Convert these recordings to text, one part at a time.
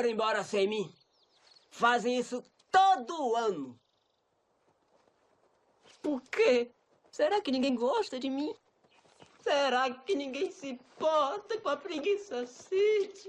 Foram embora sem mim. Fazem isso todo ano. Por quê? Será que ninguém gosta de mim? Será que ninguém se importa com a preguiça City?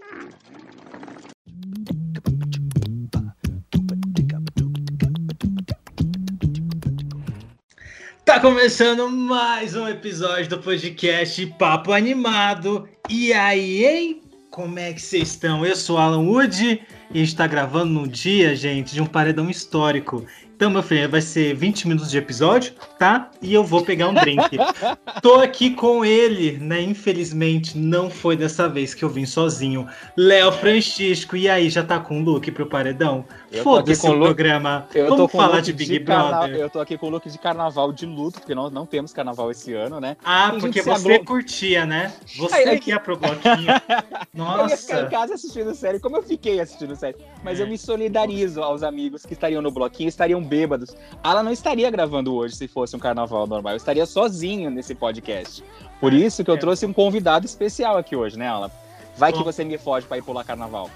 Tá começando mais um episódio do podcast Papo Animado. E aí, hein? Como é que vocês estão? Eu sou Alan Wood e a gente tá gravando no dia, gente, de um paredão histórico. Então, meu filho, vai ser 20 minutos de episódio, tá? E eu vou pegar um drink. Tô aqui com ele, né? Infelizmente, não foi dessa vez que eu vim sozinho. Léo Francisco, e aí, já tá com look pro paredão? Foda-se o look- programa. Eu Vamos tô com falar de Big carna- Brother. Eu tô aqui com look de carnaval de luto, porque nós não temos carnaval esse ano, né? Ah, porque você aglo- curtia, né? Você Aí, que ia pro bloquinho. Eu ia ficar em Nossa. casa assistindo série, como eu fiquei assistindo série. Mas É. eu me solidarizo aos amigos que estariam no bloquinho, estariam bêbados. Ela não estaria gravando hoje se fosse um carnaval normal. Eu estaria sozinho nesse podcast. Por isso que eu É. trouxe um convidado especial aqui hoje, né, Alan? Vai que você me foge pra ir pular carnaval.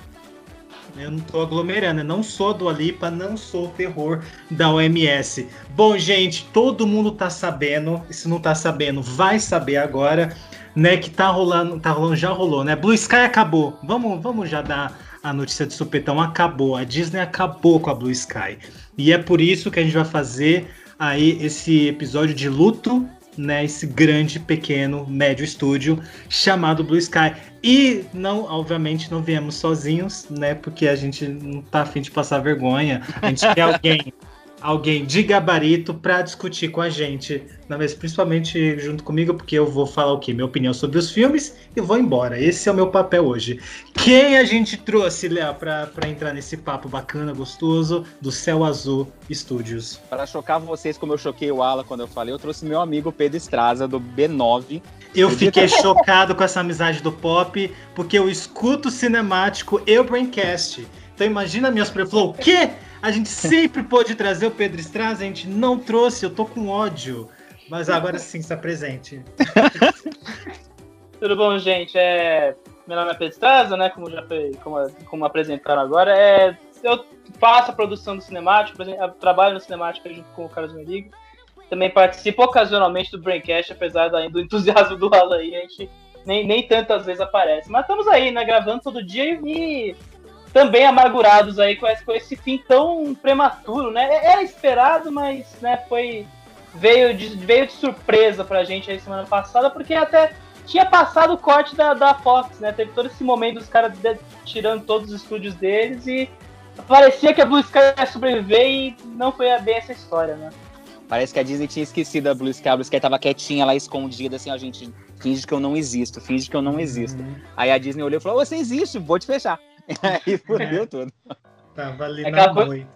Eu não tô aglomerando, eu não sou do Alipa, não sou o terror da OMS. Bom, gente, todo mundo tá sabendo, e se não tá sabendo, vai saber agora, né, que tá rolando, tá rolando, já rolou, né? Blue Sky acabou. Vamos, vamos já dar a notícia de supetão, acabou. A Disney acabou com a Blue Sky. E é por isso que a gente vai fazer aí esse episódio de luto, né, esse grande, pequeno, médio estúdio chamado Blue Sky. E não, obviamente, não viemos sozinhos, né? Porque a gente não tá afim de passar vergonha. A gente quer alguém, alguém de gabarito para discutir com a gente, na vez, principalmente junto comigo, porque eu vou falar o quê? Minha opinião sobre os filmes e vou embora. Esse é o meu papel hoje. Quem a gente trouxe, Léo, pra entrar nesse papo bacana, gostoso do Céu Azul Studios? Para chocar vocês, como eu choquei o Alan quando eu falei, eu trouxe meu amigo Pedro Estraza, do B9. Eu fiquei chocado com essa amizade do pop, porque eu escuto cinemático e o Braincast. Então imagina minhas pre falou, o quê? A gente sempre pôde trazer o Pedro Straz, a gente não trouxe, eu tô com ódio. Mas agora sim está presente. Tudo bom, gente? É... Meu nome é Pedro Estraza, né? Como já foi, como, como apresentaram agora. É... Eu faço a produção do cinemático, trabalho no cinemático junto com o Carlos Merigo. Também participo ocasionalmente do Braincast, apesar do entusiasmo do Alan aí, a gente nem, nem tantas vezes aparece. Mas estamos aí, né? Gravando todo dia e também amargurados aí com esse, com esse fim tão prematuro, né? Era esperado, mas né, foi veio de, veio de surpresa pra gente aí semana passada, porque até tinha passado o corte da, da Fox, né? Teve todo esse momento dos caras de- tirando todos os estúdios deles e parecia que a Blue Sky ia sobreviver e não foi bem essa história, né? Parece que a Disney tinha esquecido a Blue Sky. A Blue Sky tava quietinha lá, escondida, assim, ó, gente, finge que eu não existo, finge que eu não existo. Aí a Disney olhou e falou, você existe, vou te fechar. Aí fudeu tudo. Tava ali É na coisa-.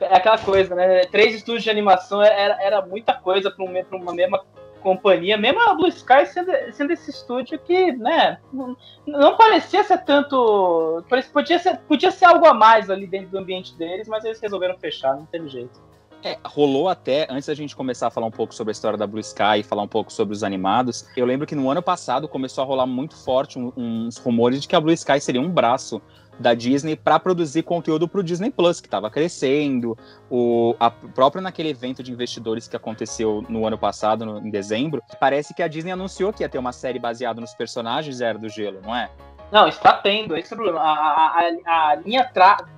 É aquela coisa, né? Três estúdios de animação era, era muita coisa pra, um, pra uma mesma companhia, mesmo a Blue Sky sendo, sendo esse estúdio que, né, não, não parecia ser tanto. parecia- Podia ser, podia ser algo a mais ali dentro do ambiente deles, mas eles resolveram fechar, não teve jeito. É, rolou até, antes da gente começar a falar um pouco sobre a história da Blue Sky e falar um pouco sobre os animados, eu lembro que no ano passado começou a rolar muito forte um- uns rumores de que a Blue Sky seria um braço da Disney para produzir conteúdo para o Disney Plus, que estava crescendo. O a, próprio naquele evento de investidores que aconteceu no ano passado, no- em dezembro, parece que a Disney anunciou que ia ter uma série baseada nos personagens Era do Gelo, não é? Não, está tendo, esse é o problema. A, a, a- linha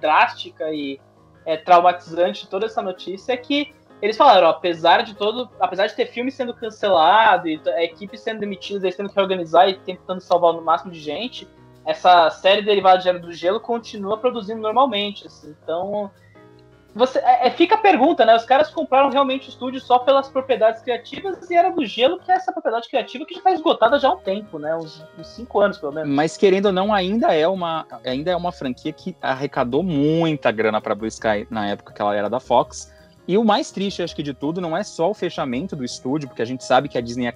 drástica e é, traumatizante de toda essa notícia é que eles falaram, ó, apesar de todo. Apesar de ter filme sendo cancelado e a equipe sendo demitida, eles tendo que organizar e tentando salvar o máximo de gente, essa série derivada de Era do Gelo continua produzindo normalmente. assim. Então, você é, é, fica a pergunta, né? Os caras compraram realmente o estúdio só pelas propriedades criativas e era do gelo, que é essa propriedade criativa que já está esgotada já há um tempo, né? Uns, uns, cinco anos, pelo menos. Mas querendo ou não, ainda é uma, ainda é uma franquia que arrecadou muita grana para Blue Sky na época que ela era da Fox. E o mais triste, acho que de tudo, não é só o fechamento do estúdio, porque a gente sabe que a Disney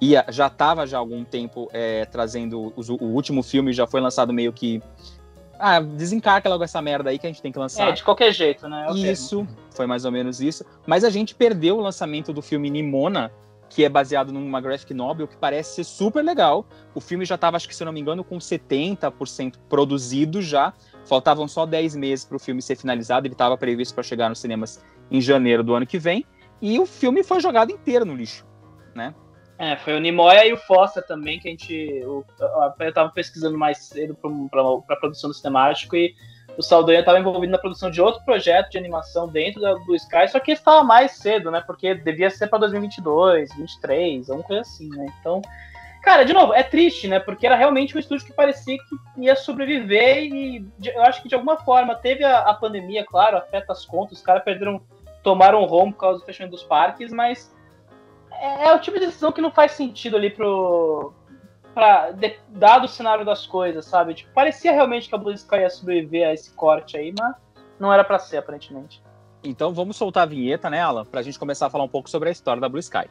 ia, já estava já há algum tempo é, trazendo o, o último filme já foi lançado meio que ah, desencarca logo essa merda aí que a gente tem que lançar. É, de qualquer jeito, né? É isso, foi mais ou menos isso. Mas a gente perdeu o lançamento do filme Nimona, que é baseado numa graphic novel que parece ser super legal. O filme já estava, acho que se eu não me engano, com 70% produzido já. Faltavam só 10 meses para o filme ser finalizado. Ele estava previsto para chegar nos cinemas em janeiro do ano que vem. E o filme foi jogado inteiro no lixo, né? É, foi o Nimoya e o Foster também, que a gente. O, eu tava pesquisando mais cedo para a produção do cinemático e o Saldanha estava envolvido na produção de outro projeto de animação dentro do Sky, só que estava mais cedo, né? Porque devia ser para 2022, 2023, alguma coisa assim, né? Então, cara, de novo, é triste, né? Porque era realmente um estúdio que parecia que ia sobreviver e eu acho que de alguma forma teve a, a pandemia, claro, afeta as contas, os caras perderam, tomaram rumo por causa do fechamento dos parques, mas é, é, o tipo de decisão que não faz sentido ali pro. Pra, de, dado o cenário das coisas, sabe? Tipo, parecia realmente que a Blue Sky ia sobreviver a esse corte aí, mas não era para ser, aparentemente. Então vamos soltar a vinheta, né, Alan? Pra gente começar a falar um pouco sobre a história da Blue Sky.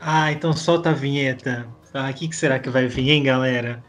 Ah, então solta a vinheta. Ah, o que, que será que vai vir, hein, galera?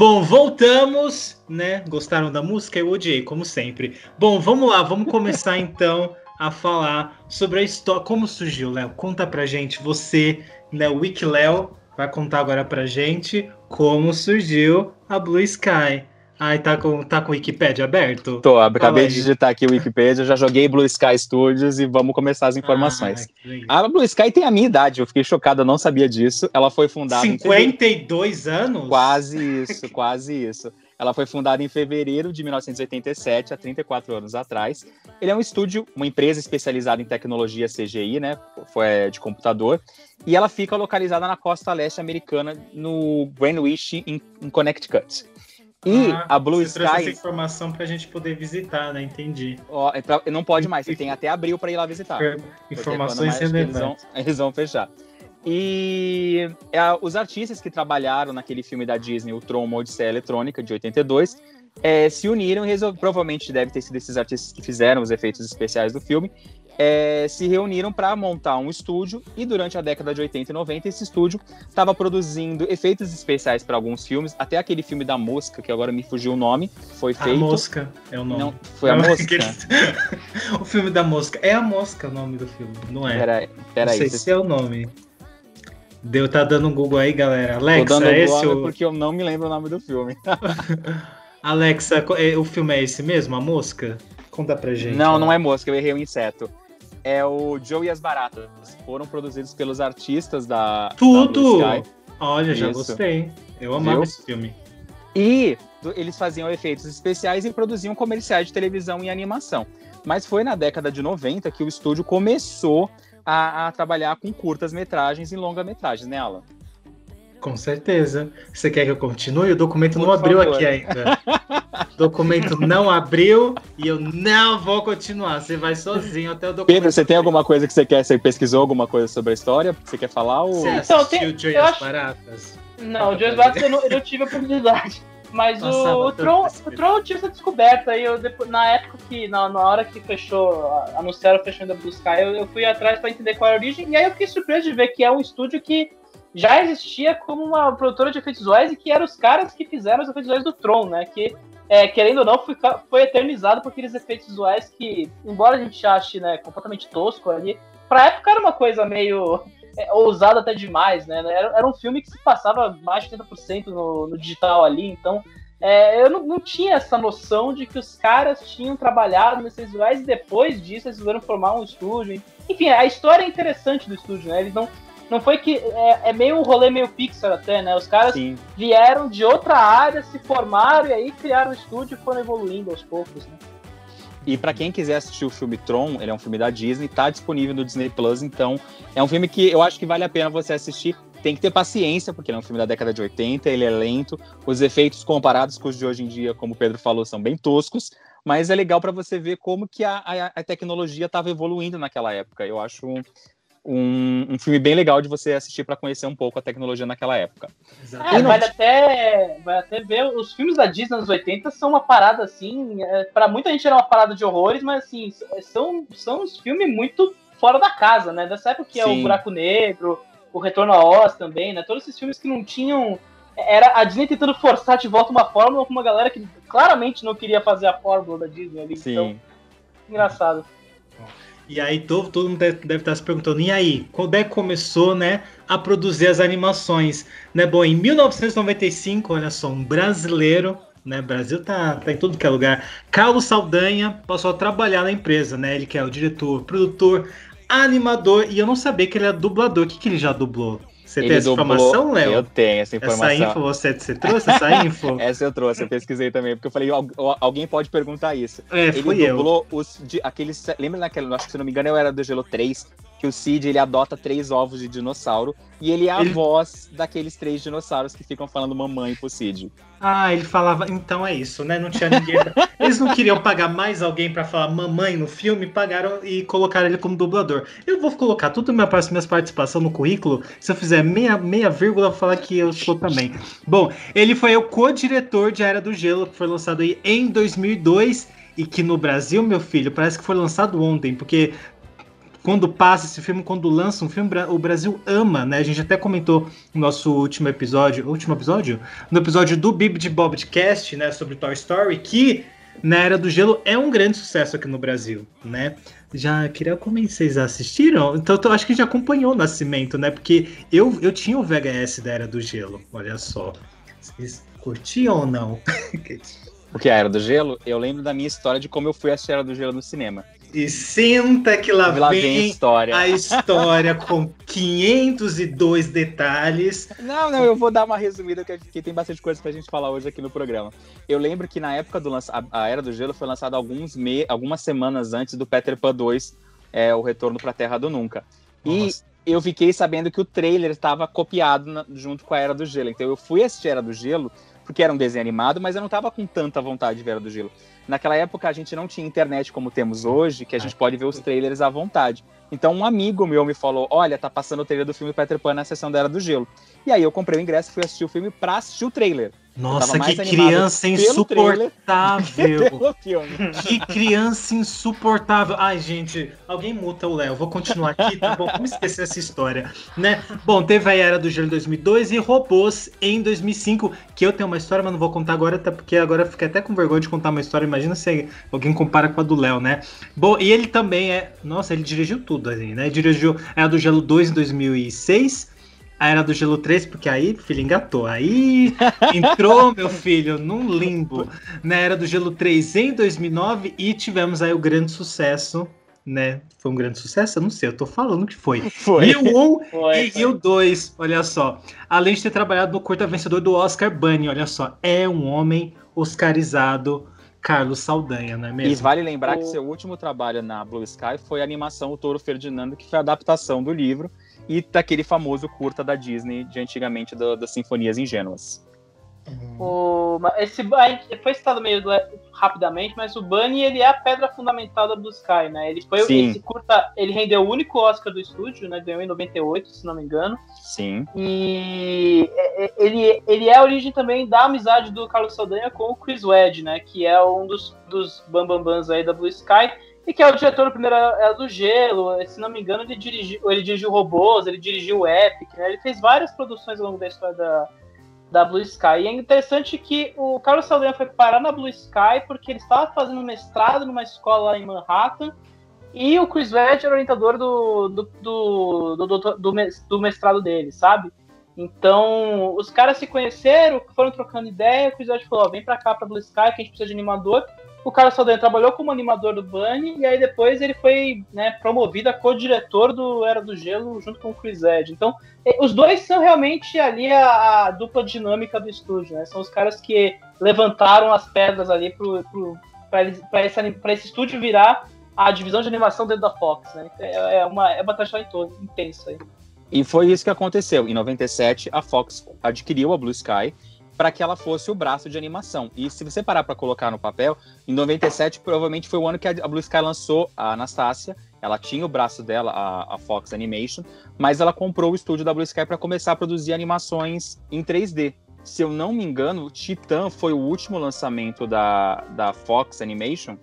Bom, voltamos, né? Gostaram da música? Eu odiei, como sempre. Bom, vamos lá, vamos começar então a falar sobre a história. Como surgiu, Léo? Conta pra gente. Você, né, o Wiki Léo, vai contar agora pra gente como surgiu a Blue Sky. Ai, tá com, tá com o Wikipedia aberto? Tô, acabei de digitar aqui o Wikipedia, já joguei Blue Sky Studios e vamos começar as informações. Ah, a Blue Sky tem a minha idade, eu fiquei chocado, eu não sabia disso. Ela foi fundada 52 em anos? Quase isso, quase isso. Ela foi fundada em fevereiro de 1987, há 34 anos atrás. Ele é um estúdio, uma empresa especializada em tecnologia CGI, né, foi é, de computador, e ela fica localizada na costa leste americana, no Greenwich, em Connecticut. E ah, a Blue você Sky. essa informação para a gente poder visitar, né? Entendi. Ó, é pra... não pode mais, você tem até abril para ir lá visitar. Informações relevantes. Eles vão, eles vão fechar. E é, os artistas que trabalharam naquele filme da Disney, o Tron, uma Odisseia Eletrônica, de 82, é, se uniram e provavelmente deve ter sido esses artistas que fizeram os efeitos especiais do filme, é, se reuniram para montar um estúdio e durante a década de 80 e 90 esse estúdio estava produzindo efeitos especiais para alguns filmes, até aquele filme da Mosca, que agora me fugiu o nome, foi feito. A Mosca é o nome. Não, foi a Mosca. o filme da Mosca. É a Mosca o nome do filme, não é? Peraí, peraí. Não sei se é o nome. Deu, tá dando um Google aí, galera. Alexa, Tô dando é esse o... porque eu não me lembro o nome do filme. Alexa, é, o filme é esse mesmo, A Mosca? Conta pra gente. Não, não é Mosca, eu errei o inseto é o Joe e as Baratas. Foram produzidos pelos artistas da. Tudo! Da Olha, já gostei. Eu amava Viu? esse filme. E eles faziam efeitos especiais e produziam comerciais de televisão e animação. Mas foi na década de 90 que o estúdio começou a, a trabalhar com curtas-metragens e longa-metragens, né, Alan? Com certeza. Você quer que eu continue? O documento Por não abriu favor. aqui ainda. o documento não abriu e eu não vou continuar. Você vai sozinho até o documento. Pedro, você tem alguma coisa que você quer? Você pesquisou alguma coisa sobre a história? Você quer falar? Ou... Você então, tem, o Joey acho... Baratas? Não, o Joey Baratas eu não, eu não tive a oportunidade. Mas Nossa, o, o, Tron, o Tron eu tive essa descoberta aí, eu, depois, na época que, na, na hora que fechou, anunciaram o fechamento da Blue Sky, eu, eu fui atrás para entender qual era a origem, e aí eu fiquei surpreso de ver que é um estúdio que já existia como uma produtora de efeitos visuais e que eram os caras que fizeram os efeitos visuais do Tron, né? Que, é, querendo ou não, foi, foi eternizado por aqueles efeitos visuais que, embora a gente ache né, completamente tosco ali, pra época era uma coisa meio é, ousada até demais, né? Era, era um filme que se passava mais de 80% no, no digital ali, então é, eu não, não, tinha essa noção de que os caras tinham trabalhado nesses visuais e depois disso eles resolveram formar um estúdio. Enfim, a história é interessante do estúdio, né? Eles não não foi que. É, é, meio um rolê meio Pixar até, né? Os caras Sim. vieram de outra área, se formaram e aí criaram o estúdio e foram evoluindo aos poucos, né? E para quem quiser assistir o filme Tron, ele é um filme da Disney, tá disponível no Disney Plus, então é um filme que eu acho que vale a pena você assistir. Tem que ter paciência, porque ele é um filme da década de 80, ele é lento, os efeitos comparados com os de hoje em dia, como o Pedro falou, são bem toscos, mas é legal para você ver como que a, a, a tecnologia estava evoluindo naquela época. Eu acho um, um filme bem legal de você assistir para conhecer um pouco a tecnologia naquela época. É, vale, até, vai até ver, os filmes da Disney nos 80 são uma parada assim, é, para muita gente era uma parada de horrores, mas assim, são, são uns filmes muito fora da casa, né? Dessa época que é o Buraco Negro, o Retorno a Oz também, né? Todos esses filmes que não tinham era a Disney tentando forçar de volta uma fórmula com uma galera que claramente não queria fazer a fórmula da Disney ali. Sim. Então, engraçado. E aí todo, todo mundo deve, deve, estar se perguntando, e aí, quando é que começou, né, a produzir as animações? Né, bom, em 1995, olha só, um brasileiro, né, Brasil tá, tá em tudo que é lugar, Carlos Saldanha passou a trabalhar na empresa, né, ele que é o diretor, produtor, animador, e eu não sabia que ele é dublador, o que, que ele já dublou? Você tem essa dublou, informação, Léo? Eu tenho essa informação. Essa info, você, você trouxe essa info? essa eu trouxe, eu pesquisei também, porque eu falei, alguém pode perguntar isso. É, ele dublou eu. os. De, aqueles, lembra naquele, acho que se não me engano, eu era do Gelo 3, que o Cid ele adota três ovos de dinossauro e ele é a ele... voz daqueles três dinossauros que ficam falando mamãe pro Cid. Ah, ele falava. Então é isso, né? Não tinha ninguém. Eles não queriam pagar mais alguém para falar mamãe no filme, pagaram e colocaram ele como dublador. Eu vou colocar tudo minha, minhas participação no currículo. Se eu fizer meia, meia vírgula, vou falar que eu sou também. Bom, ele foi o co-diretor de Era do Gelo, que foi lançado aí em 2002 e que no Brasil, meu filho, parece que foi lançado ontem, porque quando passa esse filme, quando lança um filme, o Brasil ama, né? A gente até comentou no nosso último episódio, último episódio? No episódio do Bib de Bobcast, né, sobre Toy Story, que na Era do Gelo é um grande sucesso aqui no Brasil, né? Já queria comentar, vocês assistiram? Então eu acho que já acompanhou o nascimento, né? Porque eu, eu tinha o VHS da Era do Gelo, olha só. Vocês curtiam ou não? o que é a Era do Gelo? Eu lembro da minha história de como eu fui assistir a Era do Gelo no cinema. E senta que lá, lá vem, vem a história. a história com 502 detalhes. Não, não, eu vou dar uma resumida que, que tem bastante coisa pra gente falar hoje aqui no programa. Eu lembro que na época do lançamento, a, Era do Gelo foi lançada alguns me algumas semanas antes do Peter Pan 2, é, o Retorno pra Terra do Nunca. Nossa. E eu fiquei sabendo que o trailer estava copiado na, junto com a Era do Gelo. Então eu fui assistir a Era do Gelo porque era um desenho animado, mas eu não estava com tanta vontade de ver Era do Gelo. Naquela época a gente não tinha internet como temos hoje, que a gente pode ver os trailers à vontade. Então um amigo meu me falou: Olha, tá passando o trailer do filme Peter Pan na sessão da Era do Gelo. E aí eu comprei o ingresso e fui assistir o filme pra assistir o trailer. Nossa, que criança insuportável. que criança insuportável. Ai, gente, alguém muta o Léo. Vou continuar aqui, tá bom? Vamos esquecer essa história, né? Bom, teve a Era do Gelo em 2002 e Robôs em 2005, que eu tenho uma história, mas não vou contar agora, até porque agora eu fiquei até com vergonha de contar uma história. Imagina se alguém compara com a do Léo, né? Bom, e ele também é... Nossa, ele dirigiu tudo, assim, né? Dirigiu a Era do Gelo 2 em 2006, a Era do Gelo 3, porque aí, filho, engatou. Aí entrou, meu filho, num limbo. Na Era do Gelo 3 em 2009 e tivemos aí o grande sucesso, né? Foi um grande sucesso? Eu não sei, eu tô falando que foi. Foi. E o 1 foi, e, foi. o 2, olha só. Além de ter trabalhado no curta vencedor do Oscar Bunny, olha só. É um homem oscarizado. Carlos Saldanha, não é mesmo? E vale lembrar o... que seu último trabalho na Blue Sky foi a animação O Touro Ferdinando, que foi a adaptação do livro e daquele famoso curta da Disney de antigamente do, das Sinfonias Ingênuas. O, esse foi citado meio rapidamente, mas o Bunny ele é a pedra fundamental da Blue Sky, né? Ele foi Sim. esse curta, ele rendeu o único Oscar do estúdio, né? Ganhou em 98, se não me engano. Sim. E ele, ele é a origem também da amizade do Carlos Saldanha com o Chris Wedge, né? Que é um dos, dos bambambans aí da Blue Sky e que é o diretor primeiro Era do Gelo, se não me engano, ele dirigiu, ele dirigiu Robôs, ele dirigiu Epic, né? Ele fez várias produções ao longo da história da, da Blue Sky. E é interessante que o Carlos Saldanha foi parar na Blue Sky porque ele estava fazendo mestrado numa escola em Manhattan e o Chris Wedge era orientador do, do, do, do, do, do mestrado dele, sabe? Então, os caras se conheceram, foram trocando ideia, o Chris Wedge falou, vem pra cá pra Blue Sky que a gente precisa de animador o Carlos Saldanha trabalhou como animador do Bunny e aí depois ele foi né, promovido a co-diretor do Era do Gelo junto com o Chris Ed. Então, os dois são realmente ali a, a, dupla dinâmica do estúdio, né? São os caras que levantaram as pedras ali para esse, esse estúdio virar a divisão de animação dentro da Fox, né? É, é uma, é uma trajetória intensa aí. E foi isso que aconteceu. Em 97, a Fox adquiriu a Blue Sky para que ela fosse o braço de animação. E se você parar para colocar no papel, em 97 provavelmente foi o ano que a Blue Sky lançou a Anastasia. Ela tinha o braço dela, a, a Fox Animation, mas ela comprou o estúdio da Blue Sky para começar a produzir animações em 3D. Se eu não me engano, Titan foi o último lançamento da, da Fox Animation.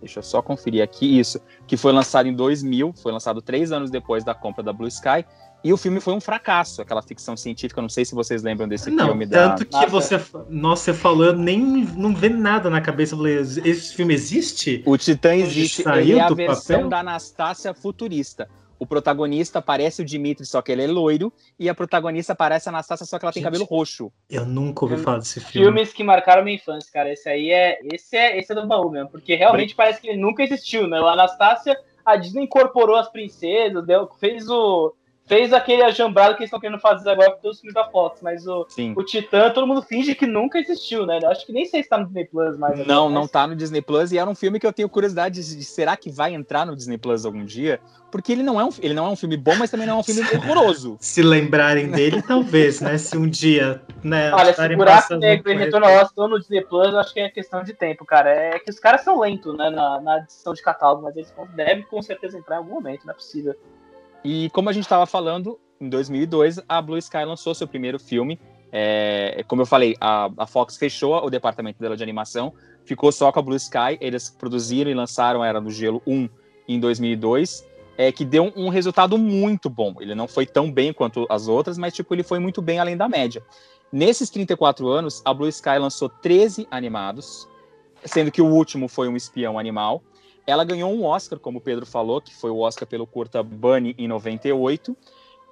Deixa eu só conferir aqui isso, que foi lançado em 2000, foi lançado três anos depois da compra da Blue Sky, e o filme foi um fracasso, aquela ficção científica. Não sei se vocês lembram desse não, filme. Tanto da... que você, nossa, você falou, eu nem não vê nada na cabeça. Eu falei, esse filme existe? O Titã existe. Ele é a versão papel? da Anastácia futurista. O protagonista parece o Dimitri, só que ele é loiro, e a protagonista parece a Anastácia, só que ela tem cabelo roxo. Eu nunca ouvi falar desse filme. Filmes que marcaram minha infância, cara. Esse aí é. Esse é, esse é do baú mesmo, porque realmente parece que ele nunca existiu, né? O Anastácia, a Disney incorporou as princesas, deu, fez o fez aquele ajambrado que eles estão querendo fazer agora com todos os filmes da Fox, mas o, o Titã, todo mundo finge que nunca existiu, né? Acho que nem sei se tá no Disney Plus mais. Não, mas... não tá no Disney Plus e era um filme que eu tenho curiosidade de, de, será que vai entrar no Disney Plus algum dia? Porque ele não é um, ele não é um filme bom, mas também não é um filme horroroso. Se lembrarem dele, talvez, né? Se um dia, né? Olha, se Buraco Negro e Retorno ao estão no Disney Plus, acho que é questão de tempo, cara. É que os caras são lentos, né? Na, na edição de catálogo, mas eles devem com certeza entrar em algum momento, não é possível. E como a gente estava falando, em 2002, a Blue Sky lançou seu primeiro filme. É, como eu falei, a, a, Fox fechou o departamento dela de animação, ficou só com a Blue Sky. Eles produziram e lançaram Era do Gelo 1 em 2002, é, que deu um, um resultado muito bom. Ele não foi tão bem quanto as outras, mas tipo, ele foi muito bem além da média. Nesses 34 anos, a Blue Sky lançou 13 animados, sendo que o último foi um espião animal. Ela ganhou um Oscar, como o Pedro falou, que foi o Oscar pelo curta Bunny em 98.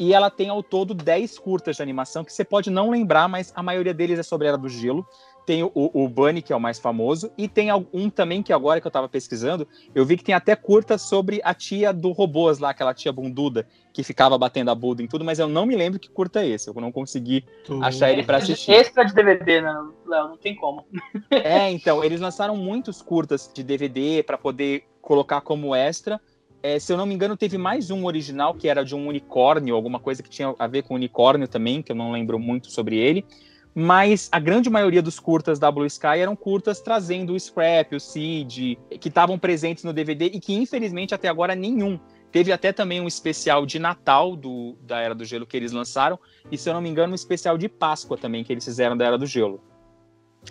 E ela tem ao todo 10 curtas de animação que você pode não lembrar, mas a maioria deles é sobre a Era do Gelo. Tem o, o Bunny, que é o mais famoso, e tem um também que agora que eu tava pesquisando, eu vi que tem até curta sobre a tia do robôs lá, aquela tia bunduda, que ficava batendo a bunda em tudo, mas eu não me lembro que curta é esse. Eu não consegui tu... achar ele para assistir. Extra de DVD, né? Não, não tem como. é, então, eles lançaram muitos curtas de DVD para poder colocar como extra. É, se eu não me engano, teve mais um original que era de um unicórnio, alguma coisa que tinha a ver com unicórnio também, que eu não lembro muito sobre ele. Mas a grande maioria dos curtas da Blue Sky eram curtas trazendo o Scrap, o Seed, que estavam presentes no DVD e que infelizmente até agora nenhum. Teve até também um especial de Natal do, da Era do Gelo que eles lançaram, e se eu não me engano, um especial de Páscoa também que eles fizeram da Era do Gelo.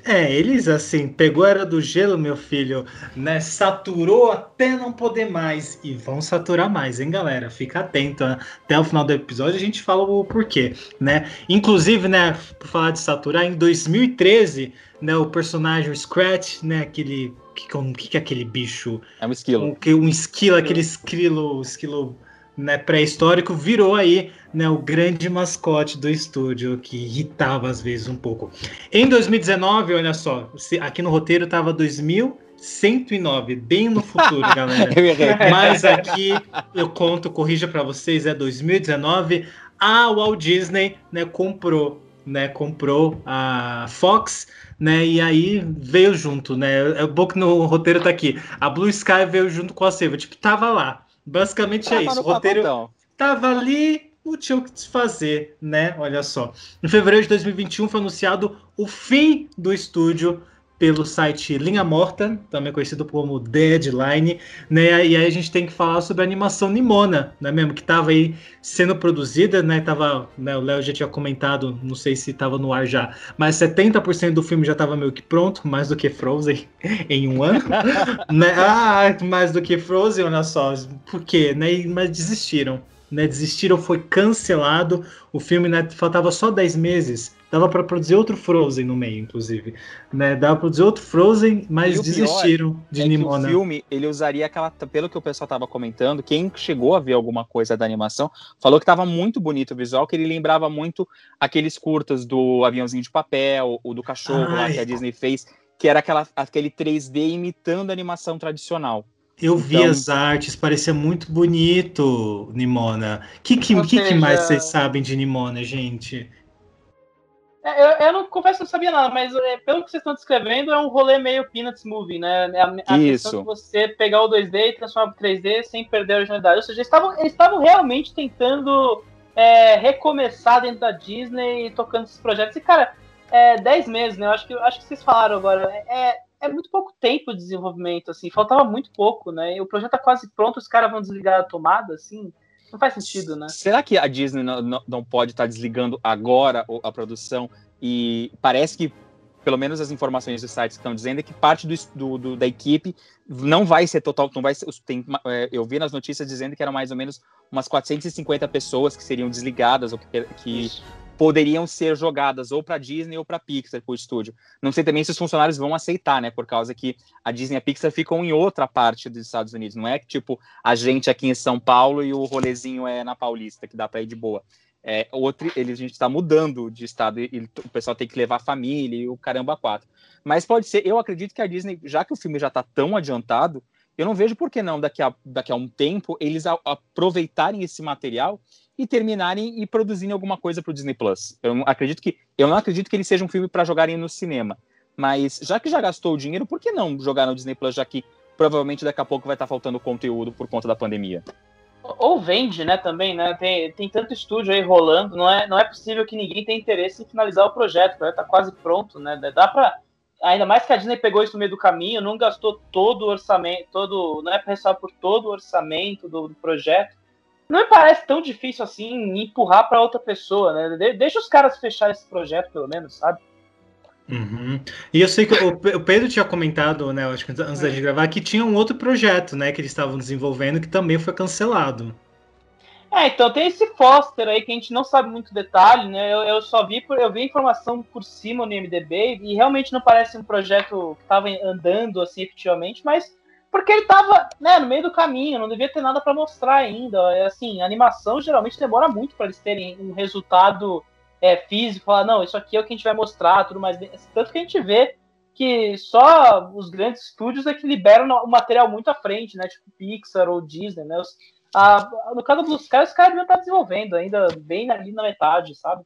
É, eles assim, pegou a era do gelo, meu filho, né? Saturou até não poder mais. E vão saturar mais, hein, galera? Fica atento. Né? Até o final do episódio a gente fala o porquê, né? Inclusive, né, por falar de saturar, em 2013, né, o personagem Scratch, né, aquele. O que, que é aquele bicho? É um esquilo. Um, um esquilo, aquele esquilo, esquilo né, pré-histórico, virou aí né, o grande mascote do estúdio, que irritava às vezes um pouco. Em 2019, olha só, aqui no roteiro estava 2109, bem no futuro, galera. Mas aqui eu conto, corrija para vocês, é 2019. A Walt Disney né, comprou, né, comprou a Fox, né, e aí veio junto, né, é bom que no roteiro tá aqui. A Blue Sky veio junto com a Silva, tipo, tava lá. Basicamente é isso. O roteiro tava ali, não tinha o que desfazer, né? Olha só. Em fevereiro de 2021 foi anunciado o fim do estúdio pelo site Linha Morta, também conhecido como Deadline, né? E aí a gente tem que falar sobre a animação Nimona, né mesmo? Que estava aí sendo produzida, né? Tava, né, o Léo já tinha comentado, não sei se estava no ar já, mas 70% do filme já estava meio que pronto, mais do que Frozen em um ano, né? Ah, mais do que Frozen, olha só, por quê, né? Mas desistiram, né? Desistiram, foi cancelado, o filme né, faltava só 10 meses Dava para produzir outro Frozen no meio, inclusive. Né? Dava para produzir outro Frozen, mas desistiram de é Nimona. o filme, ele usaria aquela. Pelo que o pessoal tava comentando, quem chegou a ver alguma coisa da animação falou que tava muito bonito o visual, que ele lembrava muito aqueles curtas do aviãozinho de papel, o do cachorro Ai. lá que a Disney fez, que era aquela, aquele 3D imitando a animação tradicional. Eu então... vi as artes, parecia muito bonito, Nimona. O que, que, que, que mais vocês sabem de Nimona, gente? É, eu, eu, não confesso que não sabia nada, mas é, pelo que vocês estão descrevendo, é um rolê meio Peanuts Movie, né? A, a Isso. questão de você pegar o 2D e transformar para 3D sem perder a originalidade. Ou seja, eles estavam, eles estavam realmente tentando é, recomeçar dentro da Disney tocando esses projetos. E, cara, é, 10 meses, né? Eu acho que, acho que vocês falaram agora. É, é muito pouco tempo de desenvolvimento, assim. Faltava muito pouco, né? E o projeto tá quase pronto, os caras vão desligar a tomada, assim. Não faz sentido, né? Será que a Disney não, não, não pode estar tá desligando agora a produção? E parece que, pelo menos as informações dos sites estão dizendo, é que parte do, do, do, da equipe não vai ser total. Não vai ser, tem, é, eu vi nas notícias dizendo que eram mais ou menos umas 450 pessoas que seriam desligadas ou que, que poderiam ser jogadas ou para Disney ou para Pixar, para o estúdio. Não sei também se os funcionários vão aceitar, né? Por causa que a Disney e a Pixar ficam em outra parte dos Estados Unidos. Não é que tipo a gente aqui em São Paulo e o rolezinho é na Paulista, que dá para ir de boa. É, outro, ele, a gente está mudando de estado e, e, o pessoal tem que levar a família e o caramba quatro. Mas pode ser, eu acredito que a Disney, já que o filme já está tão adiantado, eu não vejo por que não, daqui a, daqui a um tempo, eles a, aproveitarem esse material e terminarem e produzirem alguma coisa para o Disney Plus. Eu não acredito que eu não acredito que ele seja um filme para jogarem no cinema, mas já que já gastou o dinheiro, por que não jogar no Disney Plus, já que provavelmente daqui a pouco vai estar tá faltando conteúdo por conta da pandemia? Ou vende, né, também, né? Tem, tem tanto estúdio aí rolando, não é, não é possível que ninguém tenha interesse em finalizar o projeto, vai estar tá quase pronto, né? Dá para ainda mais que a Disney pegou isso no meio do caminho, não gastou todo o orçamento, todo, não é ressaltar por todo o orçamento do, do projeto não me parece tão difícil assim empurrar para outra pessoa, né? De deixa os caras fechar esse projeto, pelo menos, sabe? Uhum. E eu sei que o, o Pedro tinha comentado, né, acho que antes é. da gente gravar, que tinha um outro projeto, né, que eles estavam desenvolvendo que também foi cancelado. É, então tem esse Foster aí que a gente não sabe muito detalhe, né? Eu, eu só vi por, eu vi informação por cima no MDB e realmente não parece um projeto que estava andando assim efetivamente, mas porque ele tava, né, no meio do caminho, não devia ter nada para mostrar ainda. É assim, animação geralmente demora muito para eles terem um resultado é, físico, falar, não, isso aqui é o que a gente vai mostrar, tudo mais. Tanto que a gente vê que só os grandes estúdios é que liberam o material muito à frente, né? Tipo Pixar ou Disney, né? Os, a, no caso dos caras, os caras deviam estar desenvolvendo ainda bem ali na metade, sabe?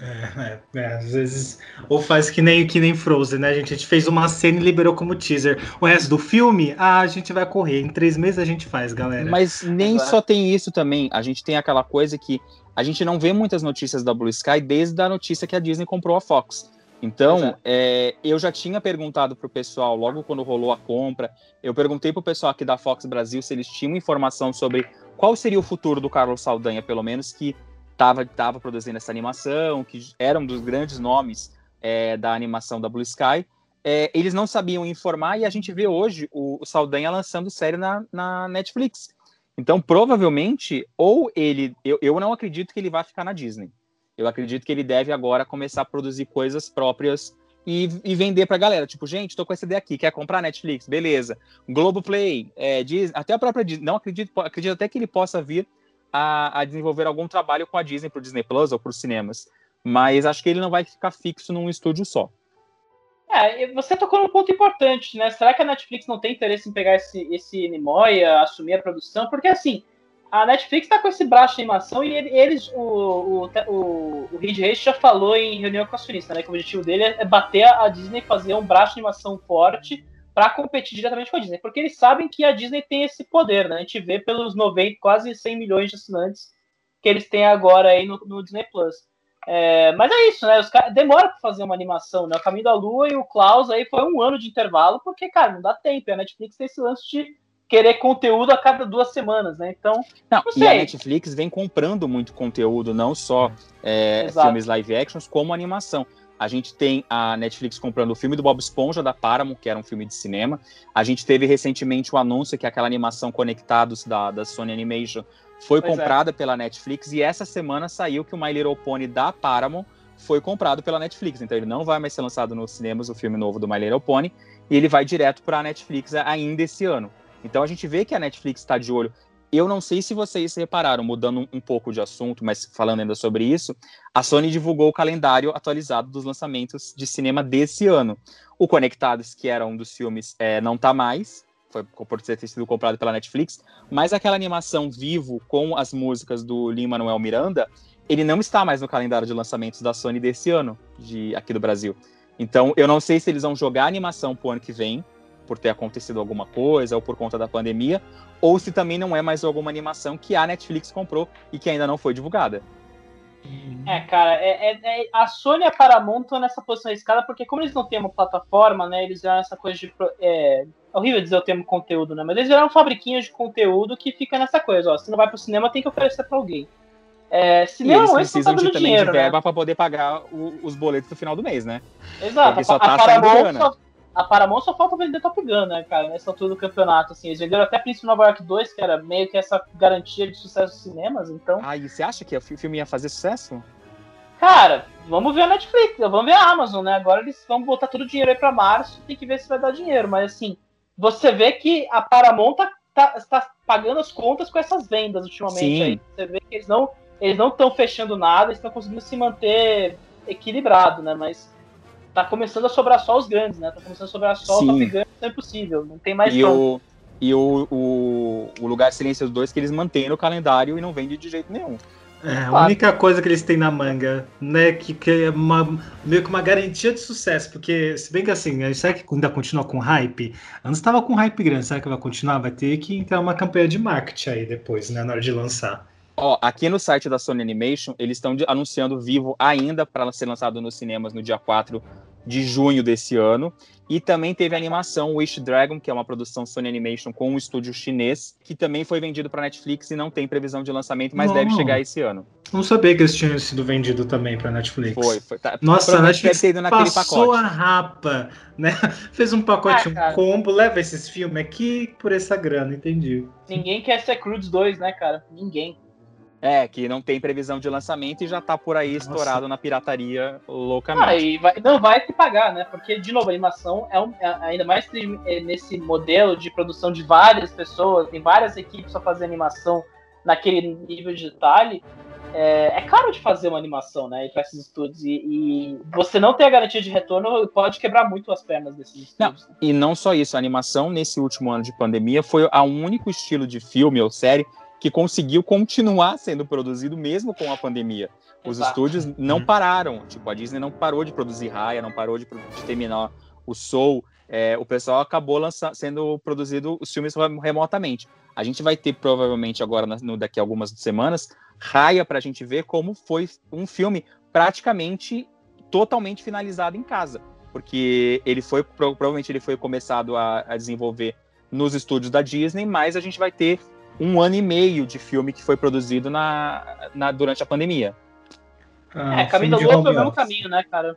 É, é, é, às vezes. Ou faz que nem, que nem Frozen, né, gente? A gente fez uma cena e liberou como teaser. O resto do filme, ah, a gente vai correr. Em três meses a gente faz, galera. Mas nem Exato. só tem isso também. A gente tem aquela coisa que a gente não vê muitas notícias da Blue Sky desde a notícia que a Disney comprou a Fox. Então, é, eu já tinha perguntado pro pessoal, logo quando rolou a compra, eu perguntei pro pessoal aqui da Fox Brasil se eles tinham informação sobre qual seria o futuro do Carlos Saldanha, pelo menos que estava tava produzindo essa animação, que era um dos grandes nomes é, da animação da Blue Sky. É, eles não sabiam informar e a gente vê hoje o, o Saldanha lançando série na, na, Netflix. Então, provavelmente, ou ele. Eu, eu não acredito que ele vai ficar na Disney. Eu acredito que ele deve agora começar a produzir coisas próprias e, e vender pra galera. Tipo, gente, tô com essa ideia aqui, quer comprar Netflix? Beleza. Globoplay, é, Disney, até a própria Disney. Não acredito, acredito até que ele possa vir a, a desenvolver algum trabalho com a Disney para o Disney Plus ou para os cinemas. Mas acho que ele não vai ficar fixo num estúdio só. É, você tocou num ponto importante, né? Será que a Netflix não tem interesse em pegar esse, esse Nimoia, assumir a produção? Porque assim, a Netflix está com esse braço de animação e eles, o, o, o, o Reed Reis já falou em reunião com acionista, né? Que o objetivo dele é bater a Disney e fazer um braço de animação forte para competir diretamente com a Disney, porque eles sabem que a Disney tem esse poder, né? A gente vê pelos 90, quase 100 milhões de assinantes que eles têm agora aí no, no Disney Plus. É, mas é isso, né? Os caras demora para fazer uma animação, né? O Caminho da Lua e o Klaus aí foi um ano de intervalo, porque, cara, não dá tempo. A Netflix tem esse lance de querer conteúdo a cada duas semanas, né? Então, não, não e a Netflix vem comprando muito conteúdo, não só é, filmes live actions, como animação. A gente tem a Netflix comprando o filme do Bob Esponja da Paramount, que era um filme de cinema. A gente teve recentemente o anúncio que aquela animação Conectados da, da Sony Animation foi pois é. comprada é. pela Netflix e essa semana saiu que o My Little Pony da Paramount foi comprado pela Netflix. Então ele não vai mais ser lançado nos cinemas o filme novo do My Little Pony e ele vai direto para a Netflix ainda esse ano. Então a gente vê que a Netflix está de olho eu não sei se vocês repararam, mudando um pouco de assunto, mas falando ainda sobre isso, a Sony divulgou o calendário atualizado dos lançamentos de cinema desse ano. O Conectados, que era um dos filmes, é, não tá mais, foi por ter sido comprado pela Netflix, mas aquela animação vivo com as músicas do Lin-Manuel Miranda, ele não está mais no calendário de lançamentos da Sony desse ano, de aqui do Brasil. Então, eu não sei se eles vão jogar a animação pro ano que vem, por ter acontecido alguma coisa ou por conta da pandemia, ou se também não é mais alguma animação que a Netflix comprou e que ainda não foi divulgada. É, cara, é, é, é, a Sony e a Paramount estão nessa posição escala porque como eles não têm uma plataforma, né, eles viraram essa coisa de... É, é horrível dizer o termo conteúdo, né, mas eles viraram fabriquinhos de conteúdo que fica nessa coisa, ó, se não vai pro cinema tem que oferecer para alguém. É, cinema, e eles precisam de, também dinheiro, de verba né? para poder pagar o, os boletos no final do mês, né? Exato. Porque só tá a, Paramount só, a Paramount só falta vender Top Gun, né, cara, nessa altura do campeonato, assim. Eles venderam até Príncipe Nova York 2, que era meio que essa garantia de sucesso dos cinemas, então... Ah, e você acha que o filme ia fazer sucesso? Cara, vamos ver a Netflix, vamos ver a Amazon, né? Agora eles vão botar todo o dinheiro aí pra março, tem que ver se vai dar dinheiro, mas assim, você vê que a Paramount tá, tá, tá pagando as contas com essas vendas ultimamente Sim. aí. Você vê que eles não eles não estão fechando nada, estão conseguindo se manter equilibrado, né? Mas tá começando a sobrar só os grandes, né? Tá começando a sobrar só Sim. o Top Gun, é impossível, não tem mais E, o, e o, o, o Lugar Silêncio 2 que eles mantêm no calendário e não vende de jeito nenhum. É, a única coisa que eles têm na manga, né, que, que é uma, meio que uma garantia de sucesso, porque se bem que assim, será que ainda continua com hype? Antes estava com hype grande, será que vai continuar? Vai ter que entrar uma campanha de marketing aí depois, né, na hora de lançar. Ó, aqui no site da Sony Animation, eles estão anunciando Vivo ainda para ser lançado nos cinemas no dia 4 de junho desse ano. E também teve a animação Wish Dragon, que é uma produção Sony Animation com um estúdio chinês, que também foi vendido para Netflix e não tem previsão de lançamento, mas não. deve chegar esse ano. Não sabia que eles tinham sido vendido também para Netflix. Foi, foi. Tá, Nossa, a Netflix passou pacote. a rapa, né? Fez um pacote, ah, um combo, leva esses filmes aqui por essa grana, entendi. Ninguém quer ser Crudes 2, né, cara? Ninguém. É, que não tem previsão de lançamento e já tá por aí Nossa. estourado na pirataria loucamente. Ah, e vai, não vai se pagar, né? Porque, de novo, a animação é, um, é ainda mais é nesse modelo de produção de várias pessoas, tem várias equipes para fazer animação naquele nível de detalhe. É, é caro de fazer uma animação, né? Para esses estúdios. E, e, você não ter a garantia de retorno pode quebrar muito as pernas desses estúdios. Não, e não só isso, a animação nesse último ano de pandemia foi o único estilo de filme ou série que conseguiu continuar sendo produzido mesmo com a pandemia. Os Exato. estúdios não uhum. pararam, tipo, a Disney não parou de produzir Raya, não parou de, de terminar o Soul, é, o pessoal acabou lançando, sendo produzido os filmes remotamente. A gente vai ter provavelmente agora, no, daqui a algumas semanas, Raya para a gente ver como foi um filme praticamente totalmente finalizado em casa, porque ele foi provavelmente ele foi começado a, a desenvolver nos estúdios da Disney, mas a gente vai ter um ano e meio de filme que foi produzido na, na durante a pandemia. Ah, é, Caminho da Lua foi o mesmo caminho, né, cara?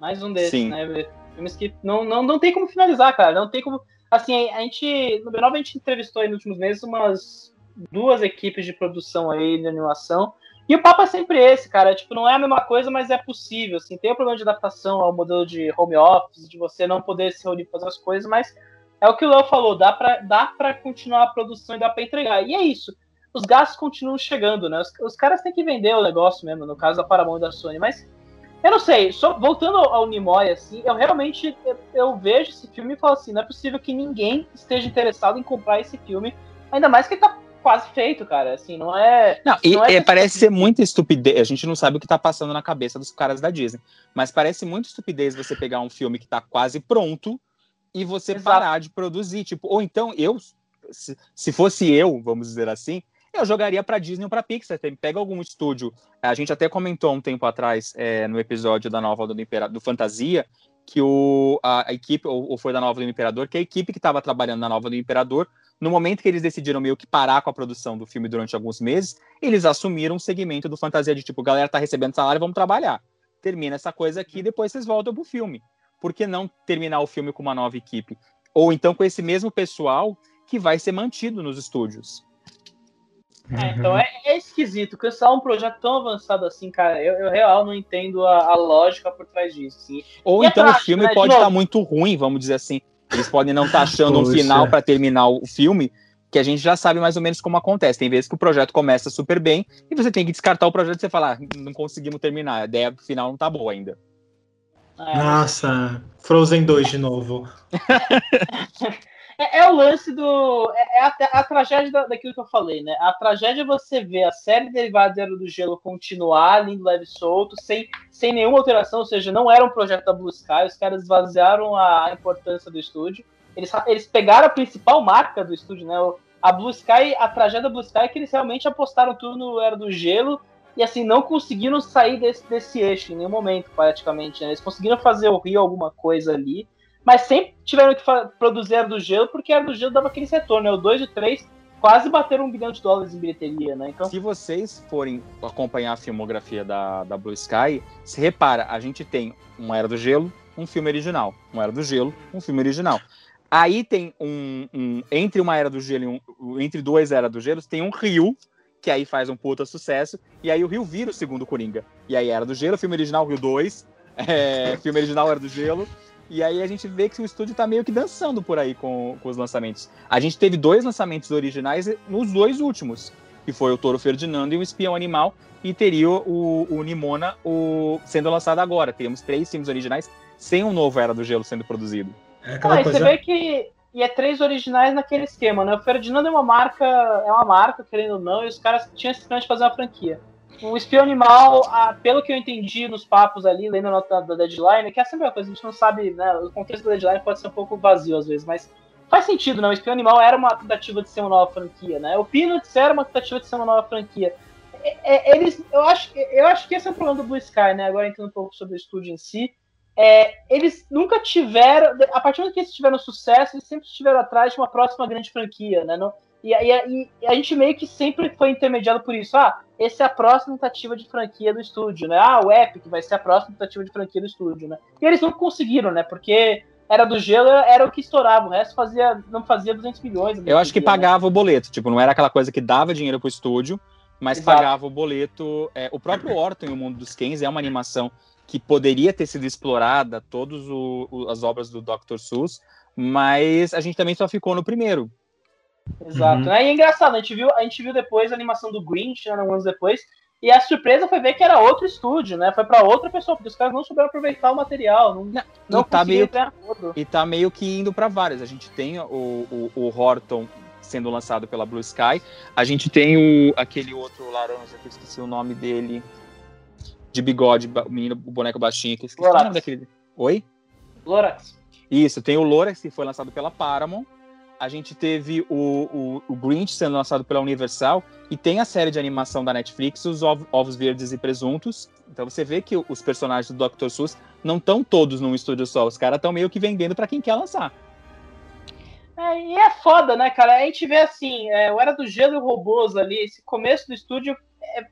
Mais um desses, Sim. né? Filmes que não, não, não tem como finalizar, cara. Não tem como. Assim, a gente. No B9 a gente entrevistou aí nos últimos meses umas duas equipes de produção aí de animação. E o papo é sempre esse, cara. Tipo, não é a mesma coisa, mas é possível. Assim, tem o problema de adaptação ao modelo de home office, de você não poder se reunir para fazer as coisas, mas é o que o Léo falou, dá para dá pra continuar a produção e dá para entregar. E é isso. Os gastos continuam chegando, né? Os, os, caras têm que vender o negócio mesmo, no caso da Paramount e da Sony, mas eu não sei, só voltando ao Nimoy, assim, eu realmente eu, eu, vejo esse filme e falo assim, não é possível que ninguém esteja interessado em comprar esse filme, ainda mais que ele tá quase feito, cara, assim, não é... Não, e, não é parece ser muita estupidez, a gente não sabe o que tá passando na cabeça dos caras da Disney, mas parece muito estupidez você pegar um filme que tá quase pronto e você Exato. parar de produzir. Tipo, ou então eu, se, se fosse eu, vamos dizer assim, eu jogaria para Disney ou para Pixar. Pega algum estúdio. A gente até comentou um tempo atrás é, no episódio da nova do, Imperador, do Fantasia que o, a, a equipe, ou, ou, foi da nova do Imperador, que a equipe que estava trabalhando na nova do Imperador, no momento que eles decidiram meio que parar com a produção do filme durante alguns meses, eles assumiram um segmento do Fantasia de tipo, galera tá recebendo salário, vamos trabalhar. Termina essa coisa aqui, depois vocês voltam pro filme por que não terminar o filme com uma nova equipe? Ou então com esse mesmo pessoal que vai ser mantido nos estúdios. É, então é, é, esquisito. Cancelar um projeto tão avançado assim, cara, eu, eu real não entendo a, a lógica por trás disso. Assim. Ou e é então prático, o filme né? pode estar tá muito ruim, vamos dizer assim. Eles podem não estar tá achando um final para terminar o filme, que a gente já sabe mais ou menos como acontece. Tem vezes que o projeto começa super bem e você tem que descartar o projeto e você falar, ah, não conseguimos terminar, a ideia final não tá boa ainda. É. Nossa, Frozen 2 de novo. é, é, o lance do. É, é a, a, tragédia da, daquilo que eu falei, né? A tragédia é você ver a série derivada de Era do Gelo continuar, lindo, leve e solto, sem, sem nenhuma alteração, ou seja, não era um projeto da Blue Sky, os caras esvaziaram a importância do estúdio. Eles, eles pegaram a principal marca do estúdio, né? A Blue Sky, a tragédia da Blue Sky é que eles realmente apostaram tudo no Era do Gelo e assim, não conseguiram sair desse, desse eixo em nenhum momento, praticamente. Né? Eles conseguiram fazer o Rio alguma coisa ali, mas sempre tiveram que produzir Era do Gelo, porque Era do Gelo dava aquele retorno, né? O 2 e o 3 quase bateram um bilhão de dólares em bilheteria, né? Então... Se vocês forem acompanhar a filmografia da, da Blue Sky, se repara, a gente tem uma Era do Gelo, um filme original. Uma Era do Gelo, um filme original. Aí tem um, um entre uma Era do Gelo e um, entre duas Eras do Gelo, tem um Rio, que aí faz um puta sucesso, e aí o Rio vira o segundo Coringa. E aí Era do Gelo, filme original Rio 2, é, filme original Era do Gelo, e aí a gente vê que o estúdio tá meio que dançando por aí com, com os lançamentos. A gente teve dois lançamentos originais nos dois últimos, que foi o Toro Ferdinando e o Espião Animal, e teria o, o Nimona o, sendo lançado agora. Teríamos três filmes originais sem um novo Era do Gelo sendo produzido. É ah, coisa... você vê que e é três originais naquele esquema, né? O Ferdinando é uma marca, é uma marca, querendo ou não, e os caras tinham esse plano de fazer uma franquia. O Espião Animal, a, pelo que eu entendi nos papos ali, lendo a nota da deadline, que é sempre uma coisa, a gente não sabe, né? O contexto da deadline pode ser um pouco vazio às vezes, mas faz sentido, né? O Espião Animal era uma tentativa de ser uma nova franquia, né? O Peanuts era uma tentativa de ser uma nova franquia. É, é, eles, eu, acho, eu acho que esse é o problema do Blue Sky, né? Agora entrando um pouco sobre o estúdio em si. É, eles nunca tiveram, a partir do momento que eles tiveram sucesso, eles sempre estiveram atrás de uma próxima grande franquia, né? Não, e, e, e, a gente meio que sempre foi intermediado por isso. Ah, essa é a próxima tentativa de franquia do estúdio, né? Ah, o Epic vai ser a próxima tentativa de franquia do estúdio, né? E eles não conseguiram, né? Porque era do gelo, era o que estourava. O resto fazia, não fazia 200 milhões. Eu acho que né? pagava né? o boleto. Tipo, não era aquela coisa que dava dinheiro pro estúdio, mas Exato. pagava o boleto. É, o próprio Orton e o Mundo dos Kens é uma animação que poderia ter sido explorada, todas as obras do Dr. Seuss, mas a gente também só ficou no primeiro. Exato. Uhum. É engraçado, a gente, viu, a gente viu depois a animação do Grinch, né, anos depois, e a surpresa foi ver que era outro estúdio, né? Foi para outra pessoa, porque os caras não souberam aproveitar o material, não, não, não tá meio, E tá meio que indo para vários. A gente tem o, o, o Horton sendo lançado pela Blue Sky, a gente tem o, aquele outro laranja, que eu esqueci o nome dele, de bigode, o menino, o boneco baixinho, que esqueci Lorax. daquele. Oi? Lorax. Isso, tem o Lorax, que foi lançado pela Paramount, a gente teve o, o, o, Grinch sendo lançado pela Universal e tem a série de animação da Netflix, os Ovos Verdes e Presuntos. Então você vê que os personagens do Dr. Seuss não estão todos num estúdio só, os caras estão meio que vendendo para quem quer lançar. É, e é foda, né, cara? A gente vê assim, é, o Era do Gelo e Robôs ali, esse começo do estúdio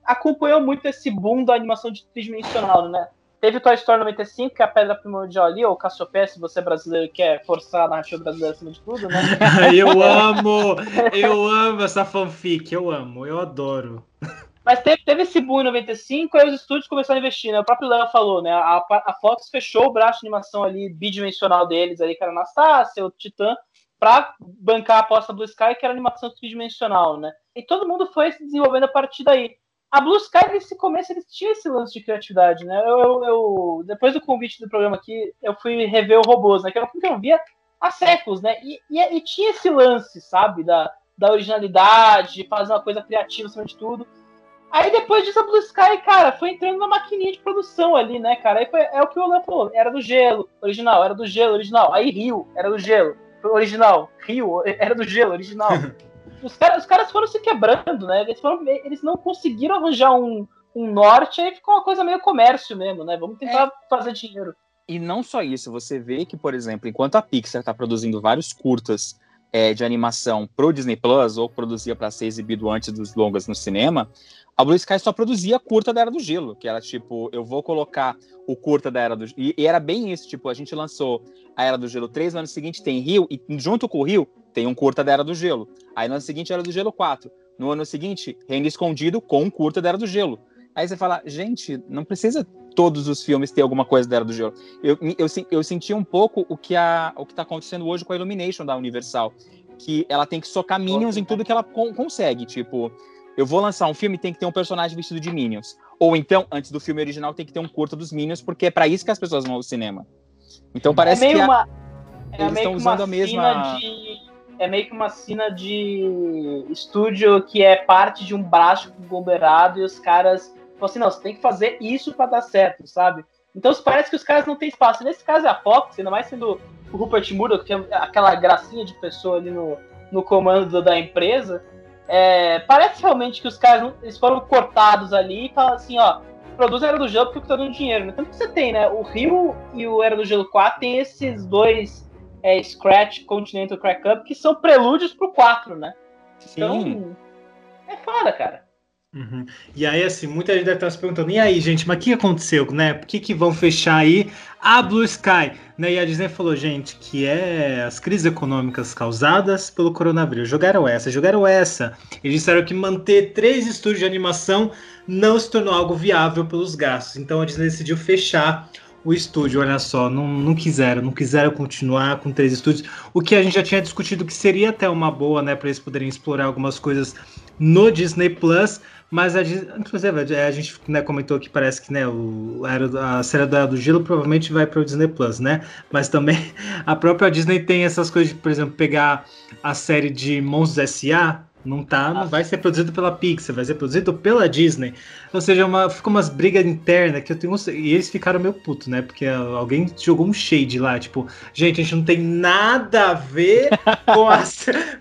acompanhou muito esse boom da animação de tridimensional, né? Teve Toy Story 95, que é a pedra primordial ali, ou Cassiopeia, se você é brasileiro e quer forçar a narrativa brasileira acima de tudo, né? eu amo! Eu amo essa fanfic, eu amo, eu adoro. Mas teve, teve esse boom em 95, aí os estúdios começaram a investir, né? O próprio Léo falou, né? A, a Fox fechou o braço de animação ali, bidimensional deles, ali, que era Anastácia, o Titã, para bancar a aposta do Sky, que era animação tridimensional, né? E todo mundo foi se desenvolvendo a partir daí a Blue Sky, nesse começo, eles tinham esse lance de criatividade, né? Eu, eu, eu, depois do convite do programa aqui, eu fui rever o Robôs, né? Que era um filme que eu via há séculos, né? E, e, e, tinha esse lance, sabe? Da, da originalidade, de fazer uma coisa criativa acima de tudo. Aí depois disso, a Blue Sky, cara, foi entrando na maquininha de produção ali, né, cara? Aí foi, é o que o Léo falou, era do gelo, original, era do gelo, original. Aí Rio, era do gelo, original. Rio, era do gelo, original. os, cara, os caras foram se quebrando, né? Eles, foram, eles não conseguiram arranjar um, um norte, aí ficou uma coisa meio comércio mesmo, né? Vamos tentar é. fazer dinheiro. E não só isso, você vê que, por exemplo, enquanto a Pixar está produzindo vários curtas é, de animação pro Disney Plus, ou produzia para ser exibido antes dos longas no cinema, a Blue Sky só produzia curta da Era do Gelo, que era tipo, eu vou colocar o curta da Era do Gelo. E, e, era bem isso, tipo, a gente lançou a Era do Gelo 3, no ano seguinte tem Rio, e junto com o Rio tem um curta da Era do Gelo. Aí no ano seguinte Era do Gelo 4. No ano seguinte, Reino Escondido com um curta da Era do Gelo. Aí você fala, gente, não precisa todos os filmes ter alguma coisa da Era do Gelo. Eu, eu, eu senti um pouco o que a, o que tá acontecendo hoje com a Illumination da Universal, que ela tem que socar Minions em tudo que ela consegue, tipo, eu vou lançar um filme tem que ter um personagem vestido de Minions. Ou então, antes do filme original, tem que ter um curto dos Minions, porque é para isso que as pessoas vão ao cinema. Então parece é que a, uma, é eles estão usando a mesma. De é meio que uma cena de estúdio que é parte de um braço conglomerado e os caras falam assim, não, você tem que fazer isso para dar certo, sabe? Então parece que os caras não têm espaço. Nesse caso é a Fox, ainda mais sendo o Rupert Murdoch, que é aquela gracinha de pessoa ali no, no comando da empresa, é, parece realmente que os caras eles foram cortados ali e falam assim, ó, produz Era do Gelo porque eu tô dando dinheiro. Né? Tanto que você tem, né? O Rio e o Era do Gelo 4 tem esses dois é, Scratch Continental Crack Up que são prelúdios pro 4, né? Então, Sim. é foda, cara. Uhum. E aí, assim, muita gente deve estar se perguntando: e aí, gente, mas o que aconteceu, né? Por que, que vão fechar aí a Blue Sky? Né? E a Disney falou, gente, que é as crises econômicas causadas pelo coronavírus. Jogaram essa, jogaram essa. Eles disseram que manter três estúdios de animação não se tornou algo viável pelos gastos. Então a Disney decidiu fechar o estúdio, olha só, não, não quiseram, não quiseram continuar com três estúdios, o que a gente já tinha discutido que seria até uma boa, né, para eles poderem explorar algumas coisas no Disney Plus, mas a, inclusive, a gente né, comentou que parece que né, o, a série do, do Gelo provavelmente vai para o Disney Plus, né? Mas também a própria Disney tem essas coisas de, por exemplo, pegar a série de Monstros S.A., não tá, não vai ser produzido pela Pixar, vai ser produzido pela Disney. Ou seja, uma, ficou umas brigas internas que eu tenho. E eles ficaram meio putos, né? Porque alguém jogou um shade lá, tipo, gente, a gente não tem nada a ver com a,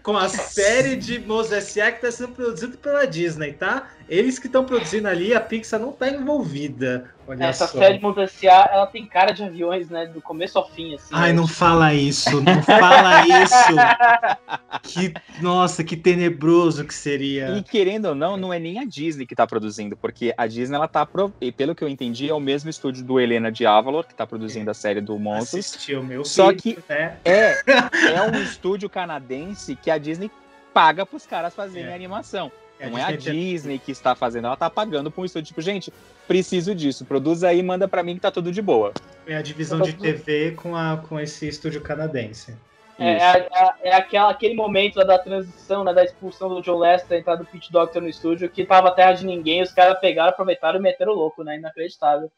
com a série de Mos S.A. que tá sendo produzida pela Disney, tá? Eles que estão produzindo ali, a Pixar não tá envolvida. Olha Essa só. série de Montanciar, ela tem cara de aviões, né? Do começo ao fim, assim. Ai, né? não fala isso, não fala isso. Que, nossa, que tenebroso que seria. E querendo ou não, não é nem a Disney que tá produzindo, porque a Disney, ela tá, e pelo que eu entendi, é o mesmo estúdio do Helena de Avalor, que tá produzindo a série do Monstros. Assistiu, meu Só filho, que né? é, é um estúdio canadense que a Disney paga pros caras fazerem é. animação. É, não é a Disney que está fazendo, ela tá pagando para um estúdio, tipo, gente, preciso disso, produz aí, manda para mim que tá tudo de boa. É a divisão de TV com, a, com esse estúdio canadense. É, é, é, é, aquela, aquele momento da transição, né, da expulsão do John Lester, entrada do Pete Doctor no estúdio, que tava terra de ninguém, os caras pegaram, aproveitaram e meteram louco, né? Inacreditável.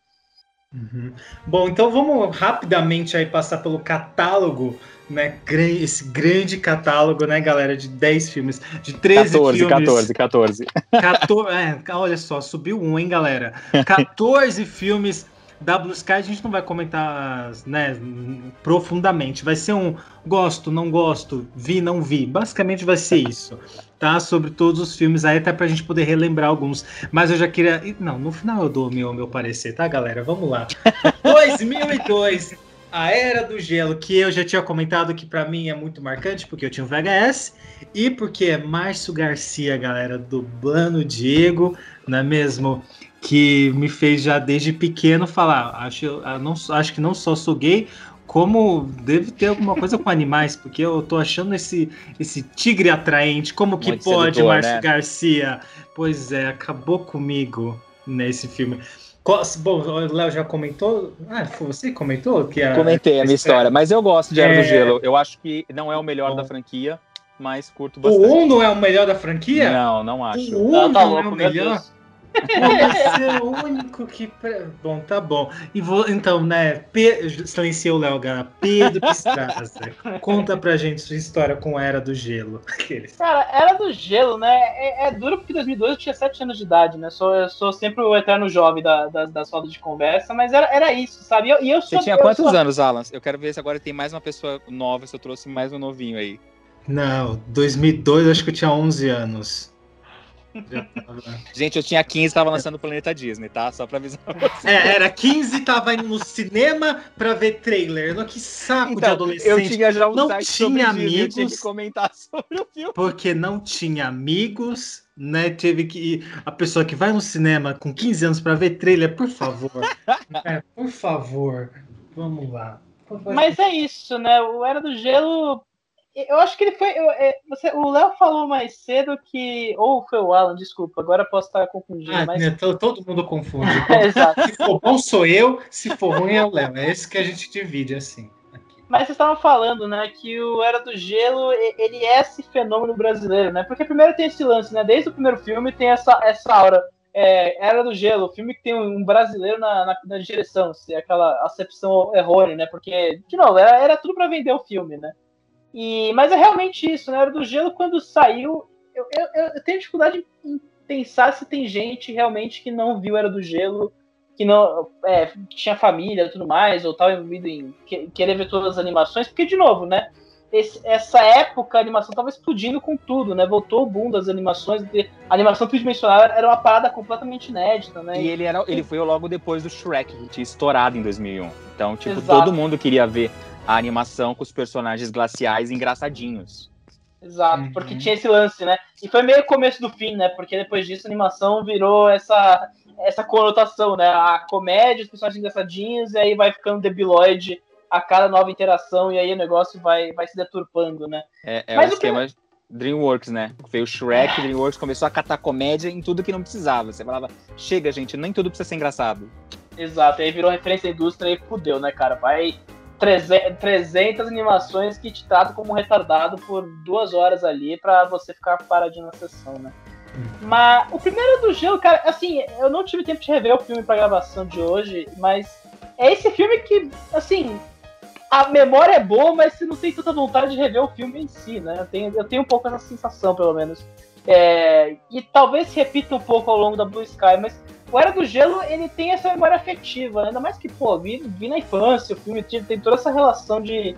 Uhum. Bom, então vamos rapidamente aí passar pelo catálogo né, esse grande catálogo, né, galera, de 10 filmes, de 13 14, filmes. 14, 14. 14. É, olha só, subiu um, hein, galera? 14 filmes da Blue Sky, a gente não vai comentar, né, profundamente. Vai ser um gosto, não gosto, vi, não vi. Basicamente vai ser isso, tá? Sobre todos os filmes aí, até pra gente poder relembrar alguns. Mas eu já queria... Não, no final eu dou o meu, meu parecer, tá, galera? Vamos lá. 2002, a Era do Gelo, que eu já tinha comentado que para mim é muito marcante, porque eu tinha um VHS, e porque é Márcio Garcia, galera, dublando Diego, não é mesmo? Que me fez já desde pequeno falar, acho, não, acho que não só sou gay, como deve ter alguma coisa com animais, porque eu tô achando esse, esse tigre atraente, como que muito pode, sedutor, Márcio né? Garcia? Pois é, acabou comigo nesse filme. Bom, o Léo já comentou. Ah, foi você que comentou? Que a... Comentei a minha história, mas eu gosto de Era é... do Gelo. Eu acho que não é o melhor Bom. da franquia, mas curto bastante. O 1 não é o melhor da franquia? Não, não acho. O 1 não, tá não é o melhor? Você é o único que. Bom, tá bom. E vou, então, né? Pe... Silenciei o Léo Gá. Pedro Pistraza. conta pra gente sua história com a Era do Gelo. Aqueles. Cara, Era do Gelo, né? É, é duro porque em 2002 eu tinha 7 anos de idade, né? Sou, eu sou sempre o eterno jovem da, da, das rodas de conversa, mas era, era isso, sabe? E eu, Você tinha quantos sou... anos, Alan? Eu quero ver se agora tem mais uma pessoa nova, se eu trouxe mais um novinho aí. Não, 2002 acho que eu tinha 11 anos. Gente, eu tinha 15 e tava lançando o Planeta Disney, tá? Só pra avisar você. É, era 15 e tava indo no cinema pra ver trailer. Não, que saco então, de adolescente. Eu tinha já um não site tinha amigos, Disney, eu tinha que comentar sobre o filme. Porque não tinha amigos, né? Teve que. A pessoa que vai no cinema com 15 anos pra ver trailer, por favor. é, por favor. Vamos lá. Mas é isso, né? O Era do Gelo eu acho que ele foi. Eu, é, você, o Léo falou mais cedo que. Ou foi o Alan, desculpa, agora posso estar confundindo. Ah, mas... né, todo mundo confunde. Exato. Se for bom, sou eu, se for ruim, é o Léo. É esse que a gente divide assim. Mas vocês estavam falando, né, que o Era do Gelo, ele é esse fenômeno brasileiro, né? Porque primeiro tem esse lance, né? Desde o primeiro filme tem essa, essa aura. É, Era do Gelo, o filme que tem um brasileiro na, na, na direção, se aquela acepção errônea, né? Porque, de novo, era, era tudo para vender o filme, né? E, mas é realmente isso, né? Era do Gelo, quando saiu, eu, eu, eu tenho dificuldade em pensar se tem gente realmente que não viu Era do Gelo, que não é, tinha família e tudo mais, ou estava envolvido em que, querer ver todas as animações, porque, de novo, né? Esse, essa época a animação estava explodindo com tudo, né? Voltou o boom das animações. A animação tridimensional era uma parada completamente inédita, né? E ele, era, ele foi logo depois do Shrek, que tinha estourado em 2001. Então, tipo, Exato. todo mundo queria ver a animação com os personagens glaciais engraçadinhos. Exato, uhum. porque tinha esse lance, né? E foi meio começo do fim, né? Porque depois disso a animação virou essa, essa conotação, né? A comédia, os personagens engraçadinhos, e aí vai ficando debilóide a cada nova interação, e aí o negócio vai, vai se deturpando, né? É, é Mas o esquema que... DreamWorks, né? Veio o Shrek, DreamWorks começou a catar comédia em tudo que não precisava. Você falava, chega, gente, nem tudo precisa ser engraçado. Exato, aí virou referência à indústria e fudeu, né, cara? Vai 300 animações que te tratam como retardado por duas horas ali para você ficar paradinho na sessão, né? Uhum. Mas o primeiro do gelo, cara, assim, eu não tive tempo de rever o filme pra gravação de hoje, mas é esse filme que, assim, a memória é boa, mas você não tem tanta vontade de rever o filme em si, né? Eu tenho, eu tenho um pouco essa sensação, pelo menos. É, e talvez se repita um pouco ao longo da Blue Sky, mas o Era do Gelo, ele tem essa memória afetiva, ainda mais que, pô, vi, vi na infância, o filme tem toda essa relação de,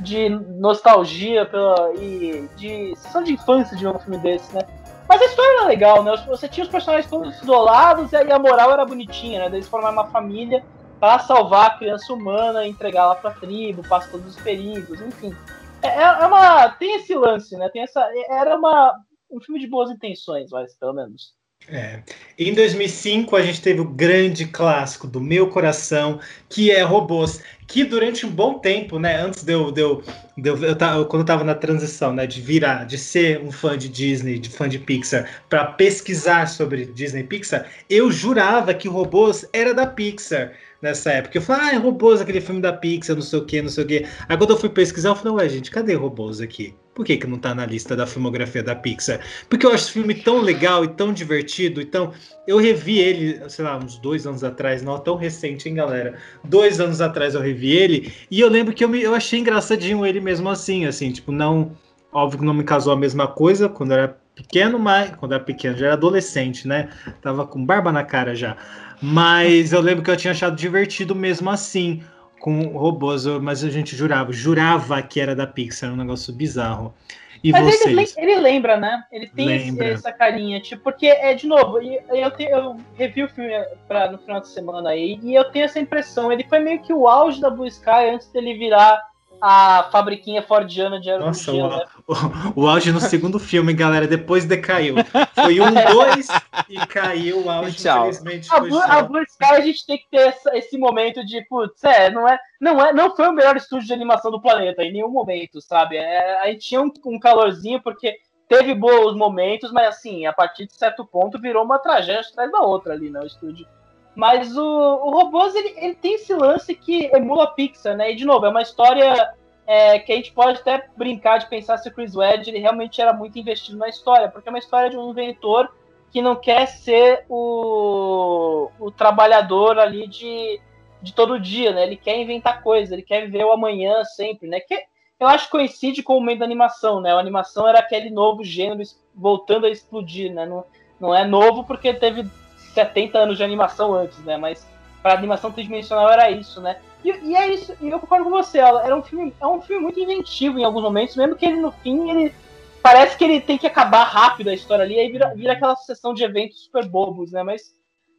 de nostalgia pela, e de sensação de infância de um filme desse, né? Mas a história era legal, né? Você tinha os personagens todos isolados e a moral era bonitinha, né? Eles formaram uma família para salvar a criança humana, entregar ela pra tribo, passar todos os perigos, enfim. É, é, é, uma. Tem esse lance, né? Tem essa. Era uma, um filme de boas intenções, mas pelo menos. É. Em 2005, a gente teve o grande clássico do meu coração, que é Robôs, que durante um bom tempo, né, antes de eu, de eu, de eu, eu tava, quando eu tava na transição, né, de virar, de ser um fã de Disney, de fã de Pixar, para pesquisar sobre Disney e Pixar, eu jurava que Robôs era da Pixar nessa época. Eu falei, ah, é robôs, aquele filme da Pixar, não sei o que, não sei o que. Aí quando eu fui pesquisar, eu falei, ué, gente, cadê robôs aqui? Por que, que não tá na lista da filmografia da Pixar? Porque eu acho esse filme tão legal e tão divertido. Então, eu revi ele, sei lá, uns dois anos atrás, não tão recente, hein, galera? Dois anos atrás eu revi ele, e eu lembro que eu, me, eu achei engraçadinho ele mesmo assim, assim, tipo, não. Óbvio que não me casou a mesma coisa quando eu era pequeno, mas quando eu era pequeno, já era adolescente, né? Tava com barba na cara já. Mas eu lembro que eu tinha achado divertido mesmo assim, com robôs, mas a gente jurava, jurava que era da Pixar, um negócio bizarro. E mas vocês? Ele, ele lembra, né? Ele tem essa carinha, tipo, porque, é, de novo, eu, te, eu revi o filme pra, no final de semana aí, e eu tenho essa impressão, ele foi meio que o auge da Blue Sky antes dele virar a fabriquinha fordiana de Nossa, o, né? o, o, auge no segundo filme, galera, depois decaiu. Foi um, dois e caiu o auge, Tchau. infelizmente. A, Blue, a Blue Sky a gente tem que ter essa, esse momento de, putz, é, não é, não é, não foi o melhor estúdio de animação do planeta em nenhum momento, sabe? É, a gente tinha um, um calorzinho porque teve bons momentos, mas assim, a partir de certo ponto virou uma tragédia atrás da outra ali, né, o estúdio. Mas o, o Robôs, ele, ele tem esse lance que emula a Pixar, né? E, de novo, é uma história é, que a gente pode até brincar de pensar se o Chris Wedge ele realmente era muito investido na história, porque é uma história de um inventor que não quer ser o, o trabalhador ali de, de todo dia, né? Ele quer inventar coisas, ele quer viver o amanhã sempre, né? Que eu acho que coincide com o meio da animação, né? A animação era aquele novo gênero voltando a explodir, né? Não, não é novo porque teve 70 anos de animação antes, né? Mas para animação tridimensional era isso, né? E, e, é isso, e eu concordo com você, era um filme, é um filme muito inventivo em alguns momentos, mesmo que ele no fim ele parece que ele tem que acabar rápido a história ali, aí vira, vira aquela sucessão de eventos super bobos, né? Mas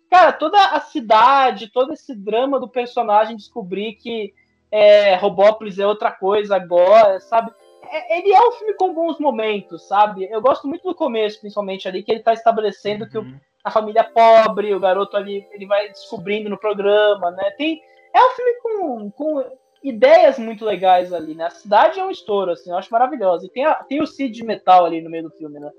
cara, toda a cidade, todo esse drama do personagem descobrir que é, Robópolis é outra coisa agora, sabe? É, ele é um filme com bons momentos, sabe? Eu gosto muito do começo, principalmente ali, que ele tá estabelecendo uhum. que o uhum a família pobre, o garoto ali, ele vai descobrindo no programa, né? Tem, é um filme com, com ideias muito legais ali, né? A cidade é um estouro, assim, eu acho maravilhosa. E tem, a, tem o Cid de metal ali no meio do filme, né?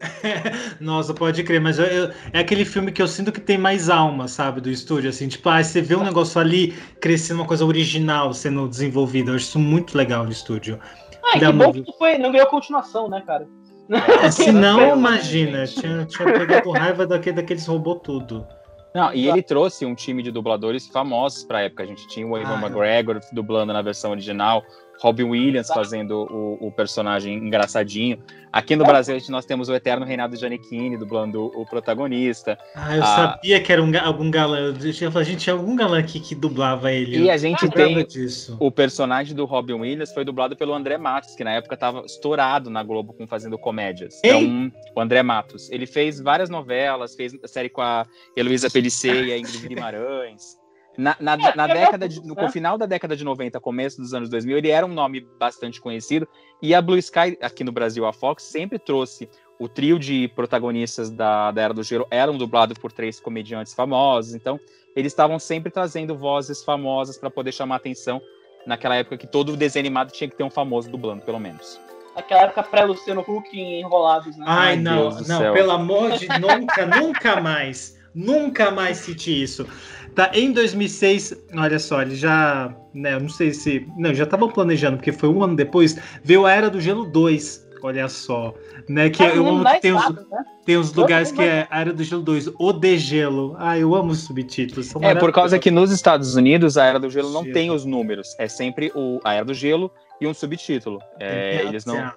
Nossa, pode crer, mas eu, eu, é aquele filme que eu sinto que tem mais alma, sabe, do estúdio, assim, tipo, ah, você vê um negócio ali crescendo, uma coisa original sendo desenvolvida, eu acho isso muito legal no estúdio. Ah, que bom que foi, não ganhou continuação, né, cara? É, se não, imagina, tinha, tinha pegado raiva daquele, daqueles robôs tudo. Não, e ele trouxe um time de dubladores famosos pra época. A gente tinha o Ivan ah, McGregor dublando na versão original, Robin Williams fazendo o, o personagem engraçadinho. Aqui no Brasil, a gente, nós temos o eterno Reinaldo Giannichini dublando o protagonista. Ah, eu sabia que era um, algum galã. A gente tinha algum galã aqui que dublava ele. E a gente Eu tem disso. o personagem do Robin Williams foi dublado pelo André Matos, que na época estava estourado na Globo com fazendo comédias. Ei! Então, o André Matos, ele fez várias novelas, fez série com a Heloísa Pellicer e a Ingrid Guimarães. Na, na, É, na é década de, no né? final da década de 90, começo dos anos 2000, ele era um nome bastante conhecido. E a Blue Sky, aqui no Brasil, a Fox, sempre trouxe o trio de protagonistas da, da Era do Gelo, eram dublados por três comediantes famosos. Então, eles estavam sempre trazendo vozes famosas para poder chamar atenção naquela época que todo desenho animado tinha que ter um famoso dublando, pelo menos. Aquela época pré-Luciano Huck enrolados, né? Ai, Ai, não, não, céu. pelo amor de nunca, nunca mais. Nunca mais cite isso. Tá, em 2006, olha só, ele já, né, eu não sei se, não, já estavam planejando, porque foi um ano depois, veio a Era do Gelo 2, olha só, né, que Ah, eu amo que tem os, né? tem os lugares que é a Era do Gelo 2, o Degelo, ah, eu amo os subtítulos, são É, por causa que nos Estados Unidos a Era do Gelo não Gelo. tem os números. É sempre o, a Era do Gelo e um subtítulo. É, eles não. piada.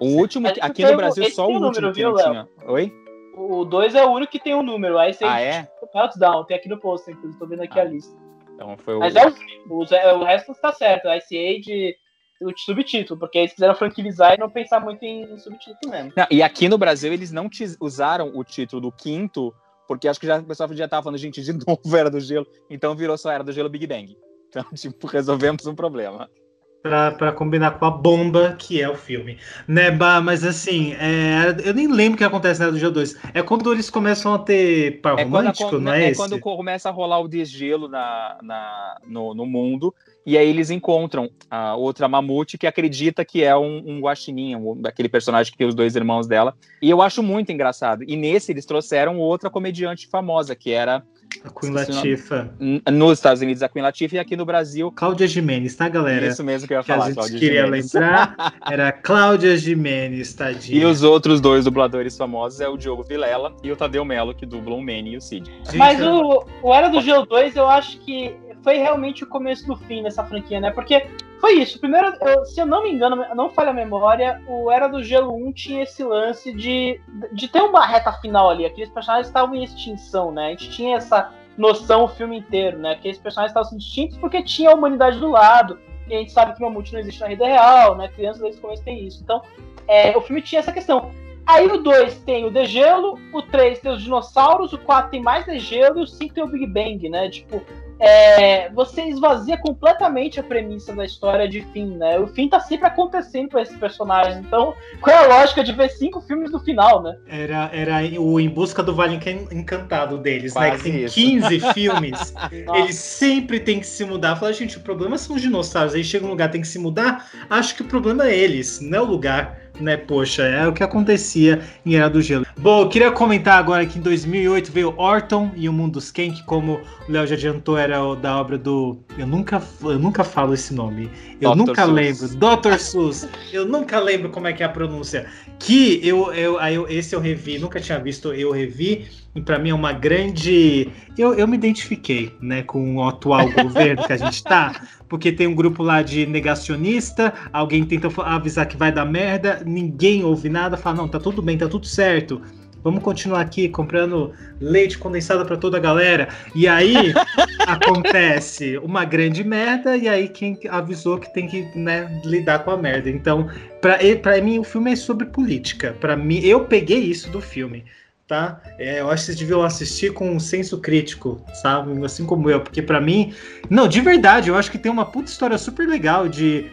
O último, aqui no Brasil, só o último número, que não tinha. Oi? O 2 é o único que tem um número. Aí você Ah, é? Meltdown, tem aqui no post, inclusive, tô vendo aqui Ah. a lista. Então foi o. Mas é o, o, o resto está certo. Ice Age, o subtítulo, porque eles quiseram franquilizar e não pensar muito em, subtítulo mesmo. Não, e aqui no Brasil eles não usaram o título do quinto, porque acho que já, o pessoal já tava falando, gente, de novo Era do Gelo, então virou só Era do Gelo Big Bang. Então, tipo, resolvemos um problema. Pra, pra combinar com a bomba que é o filme. Né, bah, mas assim, é, eu nem lembro o que acontece na Era do Gelo 2. É quando eles começam a ter par É romântico, não é, é esse? quando começa a rolar o desgelo na, na- no, no mundo, e aí eles encontram a outra mamute que acredita que é um, um guaxininha, um, aquele personagem que tem os dois irmãos dela. E eu acho muito engraçado. E nesse eles trouxeram outra comediante famosa, que era A Queen. Latifa. nos Estados Unidos a Queen Latifah e aqui no Brasil. Cláudia Jimenez, tá, galera? Isso mesmo que eu ia que a falar, gente Cláudia queria Gimenez. lembrar era Cláudia Jimenez, tadinha. E os outros dois dubladores famosos é o Diogo Vilela e o Tadeu Melo, que dublam o Manny e o Cid. Gente, Mas eu- o, o Era do Gelo 2, eu acho que foi realmente o começo do fim dessa franquia, né? Porque foi isso. Primeiro, eu- se eu não me engano, não falha a memória, o Era do Gelo 1 tinha esse lance de, de ter uma reta final ali. Aqueles personagens estavam em extinção, né? A gente tinha essa noção o filme inteiro, né? Aqueles personagens estavam extintos porque tinha a humanidade do lado. E a gente sabe que Mamute não existe na vida real, né? Crianças desde o começo tem isso. Então, é, o filme tinha essa questão. Aí o 2 tem o degelo, o 3 tem os dinossauros, o 4 tem mais degelo e o 5 tem o Big Bang, né? Tipo, é, você esvazia completamente a premissa da história de fim, né? O fim tá sempre acontecendo com esses personagens. Então, qual é a lógica de ver cinco filmes no final, né? Era, era o Em Busca do Vale Encan- Encantado deles, né? Quase Que tem isso. 15 filmes. Eles sempre têm que se mudar. Fala, gente, o problema são os dinossauros. Aí chega um lugar, tem que se mudar. Acho que o problema é eles, não é o lugar. Né, poxa, é o que acontecia em Era do Gelo. Bom, eu queria comentar agora que em 2008 veio Orton e o Mundo dos Ken, que como o Léo já adiantou, era o da obra do. Eu nunca, eu nunca falo esse nome. Eu Dr. nunca Seuss. lembro. Dr. Sus. Eu nunca lembro como é que é a pronúncia. Que eu, eu, eu- esse eu revi, nunca tinha visto, eu revi. E pra mim é uma grande. Eu, eu me identifiquei, né, com o atual governo que a gente tá, porque tem um grupo lá de negacionista, alguém tenta avisar que vai dar merda, ninguém ouve nada, fala, não, tá tudo bem, tá tudo certo. Vamos continuar aqui comprando leite condensado pra toda a galera. E aí acontece uma grande merda, e aí quem avisou que tem que né, lidar com a merda. Então, pra, pra mim, o filme é sobre política. Pra mim, eu peguei isso do filme tá? É, eu acho que vocês deviam assistir com um senso crítico, sabe? Assim como eu, porque pra mim, não, de verdade, eu acho que tem uma puta história super legal de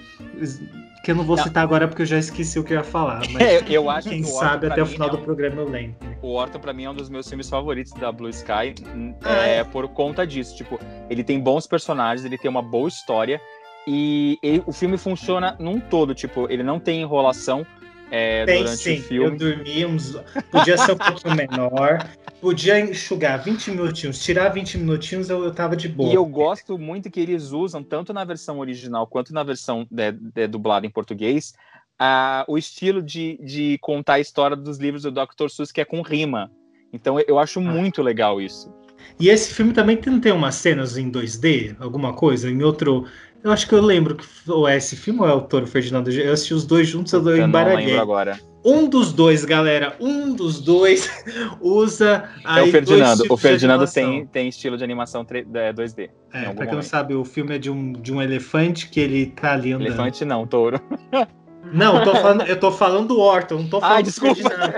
que eu não vou Não. citar agora porque eu já esqueci o que eu ia falar, mas eu acho quem que Orton, sabe até o final é do um- programa eu lembro. O Orton, pra mim, é um dos meus filmes favoritos da Blue Sky. Ah, é, é? por conta disso. Tipo, ele tem bons personagens, ele tem uma boa história. E ele- o filme funciona num todo. Tipo, ele não tem enrolação é, Tem durante sim, o filme. eu dormi uns. Podia ser um pouquinho menor, podia enxugar 20 minutinhos, tirar 20 minutinhos, eu, eu tava de boa. E eu gosto muito que eles usam, tanto na versão original quanto na versão de, de- dublada em português, a- o estilo de, de contar a história dos livros do Dr. Seuss, que é com rima. Então eu acho muito legal isso. E esse filme também tem, tem umas cenas em 2D, alguma coisa, em outro. Eu acho que eu lembro que ou é esse filme ou é o Toro Ferdinando. Eu assisti os dois juntos, eu, Eu lembro agora. Um dos dois, galera, um dos dois usa. É o Ferdinando. O Ferdinando tem, tem estilo de animação 3, é, 2D. em É, algum pra quem não sabe, o filme é de um, de um elefante que ele tá ali andando. Elefante não, touro. Não, eu tô falando, eu tô falando do Orton, não tô falando Ai, do desculpa. Ferdinando.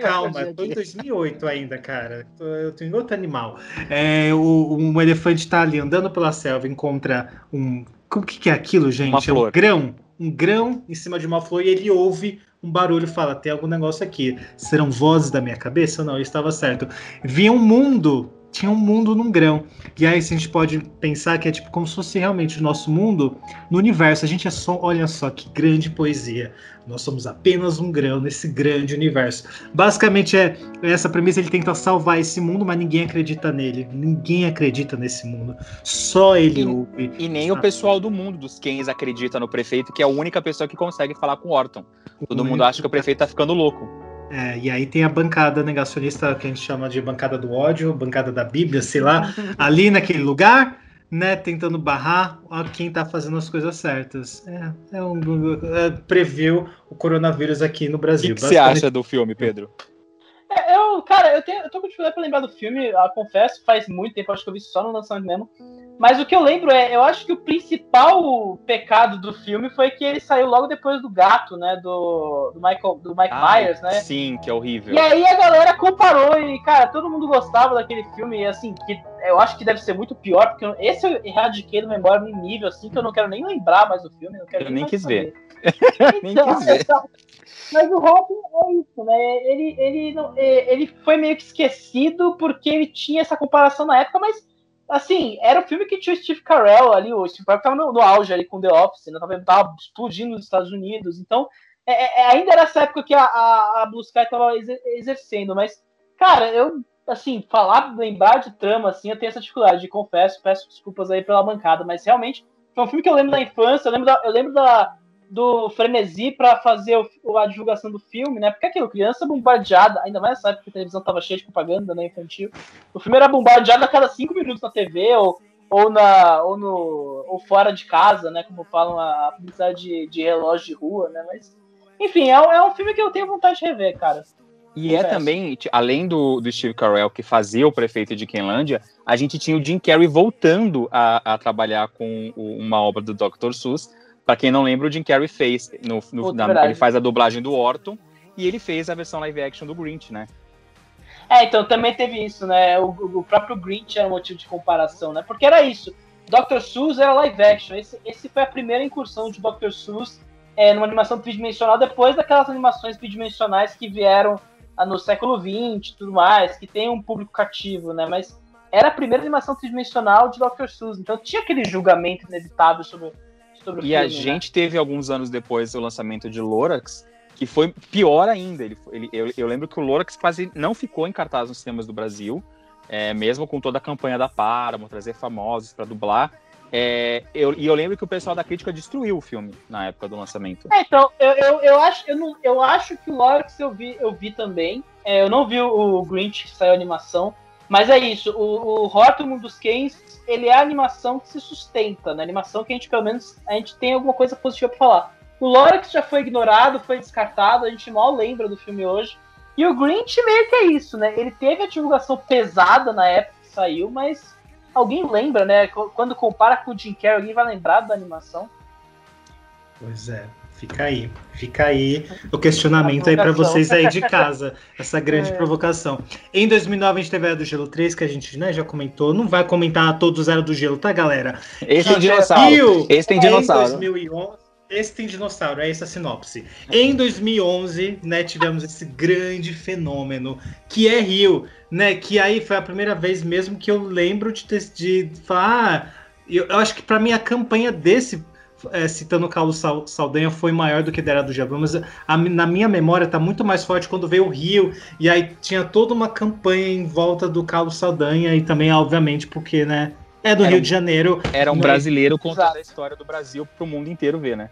Calma, eu tô em 2008 ainda, cara. Eu tô em outro animal. É, o, um elefante tá ali andando pela selva, encontra um. O que, que é aquilo, gente? Uma É um flor. grão. Um grão em cima de uma flor e ele ouve um barulho e fala: tem algum negócio aqui. Serão vozes da minha cabeça? Não, eu estava certo. Via um mundo. Tinha um mundo num grão. E aí, se a gente pode pensar que é tipo como se fosse realmente o nosso mundo no universo. A gente é só, olha só que grande poesia. Nós somos apenas um grão nesse grande universo. Basicamente é essa premissa, ele tenta salvar esse mundo, mas ninguém acredita nele. Ninguém acredita nesse mundo. Só ele E- ouve. E nem o pessoal do mundo dos Kens acredita no prefeito, que é a única pessoa que consegue falar com o Orton. Todo mundo acha que o prefeito tá ficando louco. É, e aí tem a bancada negacionista que a gente chama de bancada do ódio, bancada da Bíblia, sei lá, ali naquele lugar, né, tentando barrar a quem tá fazendo as coisas certas. É, é um, é, previu o coronavírus aqui no O Brasil. que, que você acha do filme, Pedro? É, eu, cara, eu, tenho, eu tô com dificuldade pra lembrar do filme, eu confesso, faz muito tempo, acho que eu vi só no lançamento mesmo. Mas o que eu lembro é, eu acho que o principal pecado do filme foi que ele saiu logo depois do gato, né? Do, do Michael, do Mike Myers, né? Sim, que é horrível. E aí a galera comparou e, cara, todo mundo gostava daquele filme, e assim, que eu acho que deve ser muito pior, porque eu- esse eu erradiquei da memória num nível assim que eu não quero nem lembrar mais do filme, Eu nem mais quis saber. Nem Então, quis ver. Mas o Robin é isso, né? Ele, ele, não- ele foi meio que esquecido porque ele tinha essa comparação na época, mas assim, era o filme que tinha o Steve Carell ali, o Steve Carell tava no, no auge ali com The Office, né? Tava, tava explodindo nos Estados Unidos, então é, é, ainda era essa época que a, a, a Blue Sky tava exer- exercendo, mas, cara, eu, assim, falar, lembrar de trama, assim, eu tenho essa dificuldade, confesso, peço desculpas aí pela bancada, mas realmente foi um filme que eu lembro da infância, eu lembro da, eu lembro da, do frenesi pra fazer o- a divulgação do filme, né? Porque aquilo, criança bombardeada, ainda mais nessa época que a televisão tava cheia de propaganda, né, infantil. O filme era bombardeado a cada cinco minutos na TV ou, ou, na, ou, no, ou fora de casa, né? Como falam a publicidade de, de relógio de rua, né? Mas, enfim, é, um- é um filme que eu tenho vontade de rever, cara. E é Confesso. também, t- além do, do Steve Carell, que fazia o prefeito de Kenlândia, a gente tinha o Jim Carrey voltando a, a trabalhar com o- uma obra do Dr. Seuss. Pra quem não lembra, o Jim Carrey fez, no, no- na- ele faz a dublagem do Orton e ele fez a versão live action do Grinch, né? É, então também teve isso, né? O, o próprio Grinch era um motivo de comparação, né? Porque era isso. Dr. Seuss era live action. Esse, esse foi a primeira incursão de Dr. Seuss é, numa animação tridimensional, depois daquelas animações tridimensionais que vieram ah, no século XX e tudo mais, que tem um público cativo, né? Mas era a primeira animação tridimensional de Dr. Seuss. Então tinha aquele julgamento inevitável sobre, sobre E filme. a né? gente teve alguns anos depois o lançamento de Lorax, que foi pior ainda. Ele, ele- eu, eu lembro que o Lorax quase não ficou em cartaz nos cinemas do Brasil, é, mesmo com toda a campanha da Paramount, trazer famosos para dublar. É, eu- e eu lembro que o pessoal da crítica destruiu o filme na época do lançamento. É, então, eu, eu, eu, acho, eu, não, eu acho que o Lorax eu vi, eu vi também. É, eu não vi o, o Grinch que saiu a animação. Mas é isso, o, o Horton dos Kens, ele é a animação que se sustenta, né? Animação que a gente, pelo menos, a gente tem alguma coisa positiva pra falar. O Lorax já foi ignorado, foi descartado, a gente mal lembra do filme hoje. E o Grinch meio que é isso, né? Ele teve a divulgação pesada na época que saiu, mas alguém lembra, né? Qu- Quando compara com o Jim Carrey, alguém vai lembrar da animação. Pois é, fica aí. Fica aí o questionamento aí para vocês aí de casa, essa grande É. provocação. Em 2009 a gente teve a Era do Gelo 3, que a gente né, já comentou. Não vai comentar todos Era do Gelo, tá, galera? Esse tem dinossauro. Esse tem Em dinossauro. 2011, esse tem dinossauro, é essa a sinopse. Em 2011, né, tivemos esse grande fenômeno que é Rio, né? Que aí foi a primeira vez mesmo que eu lembro de, ter, de falar. ah, eu, eu acho que para mim a campanha desse. É, citando o Carlos Sal- Saldanha, foi maior do que da Era do Gelo, mas a- na minha memória tá muito mais forte quando veio o Rio, e aí tinha toda uma campanha em volta do Carlos Saldanha, e também, obviamente, porque, né, é do Era Rio um- de Janeiro, Era um Né? brasileiro contando Exato. a história do Brasil pro mundo inteiro ver, né?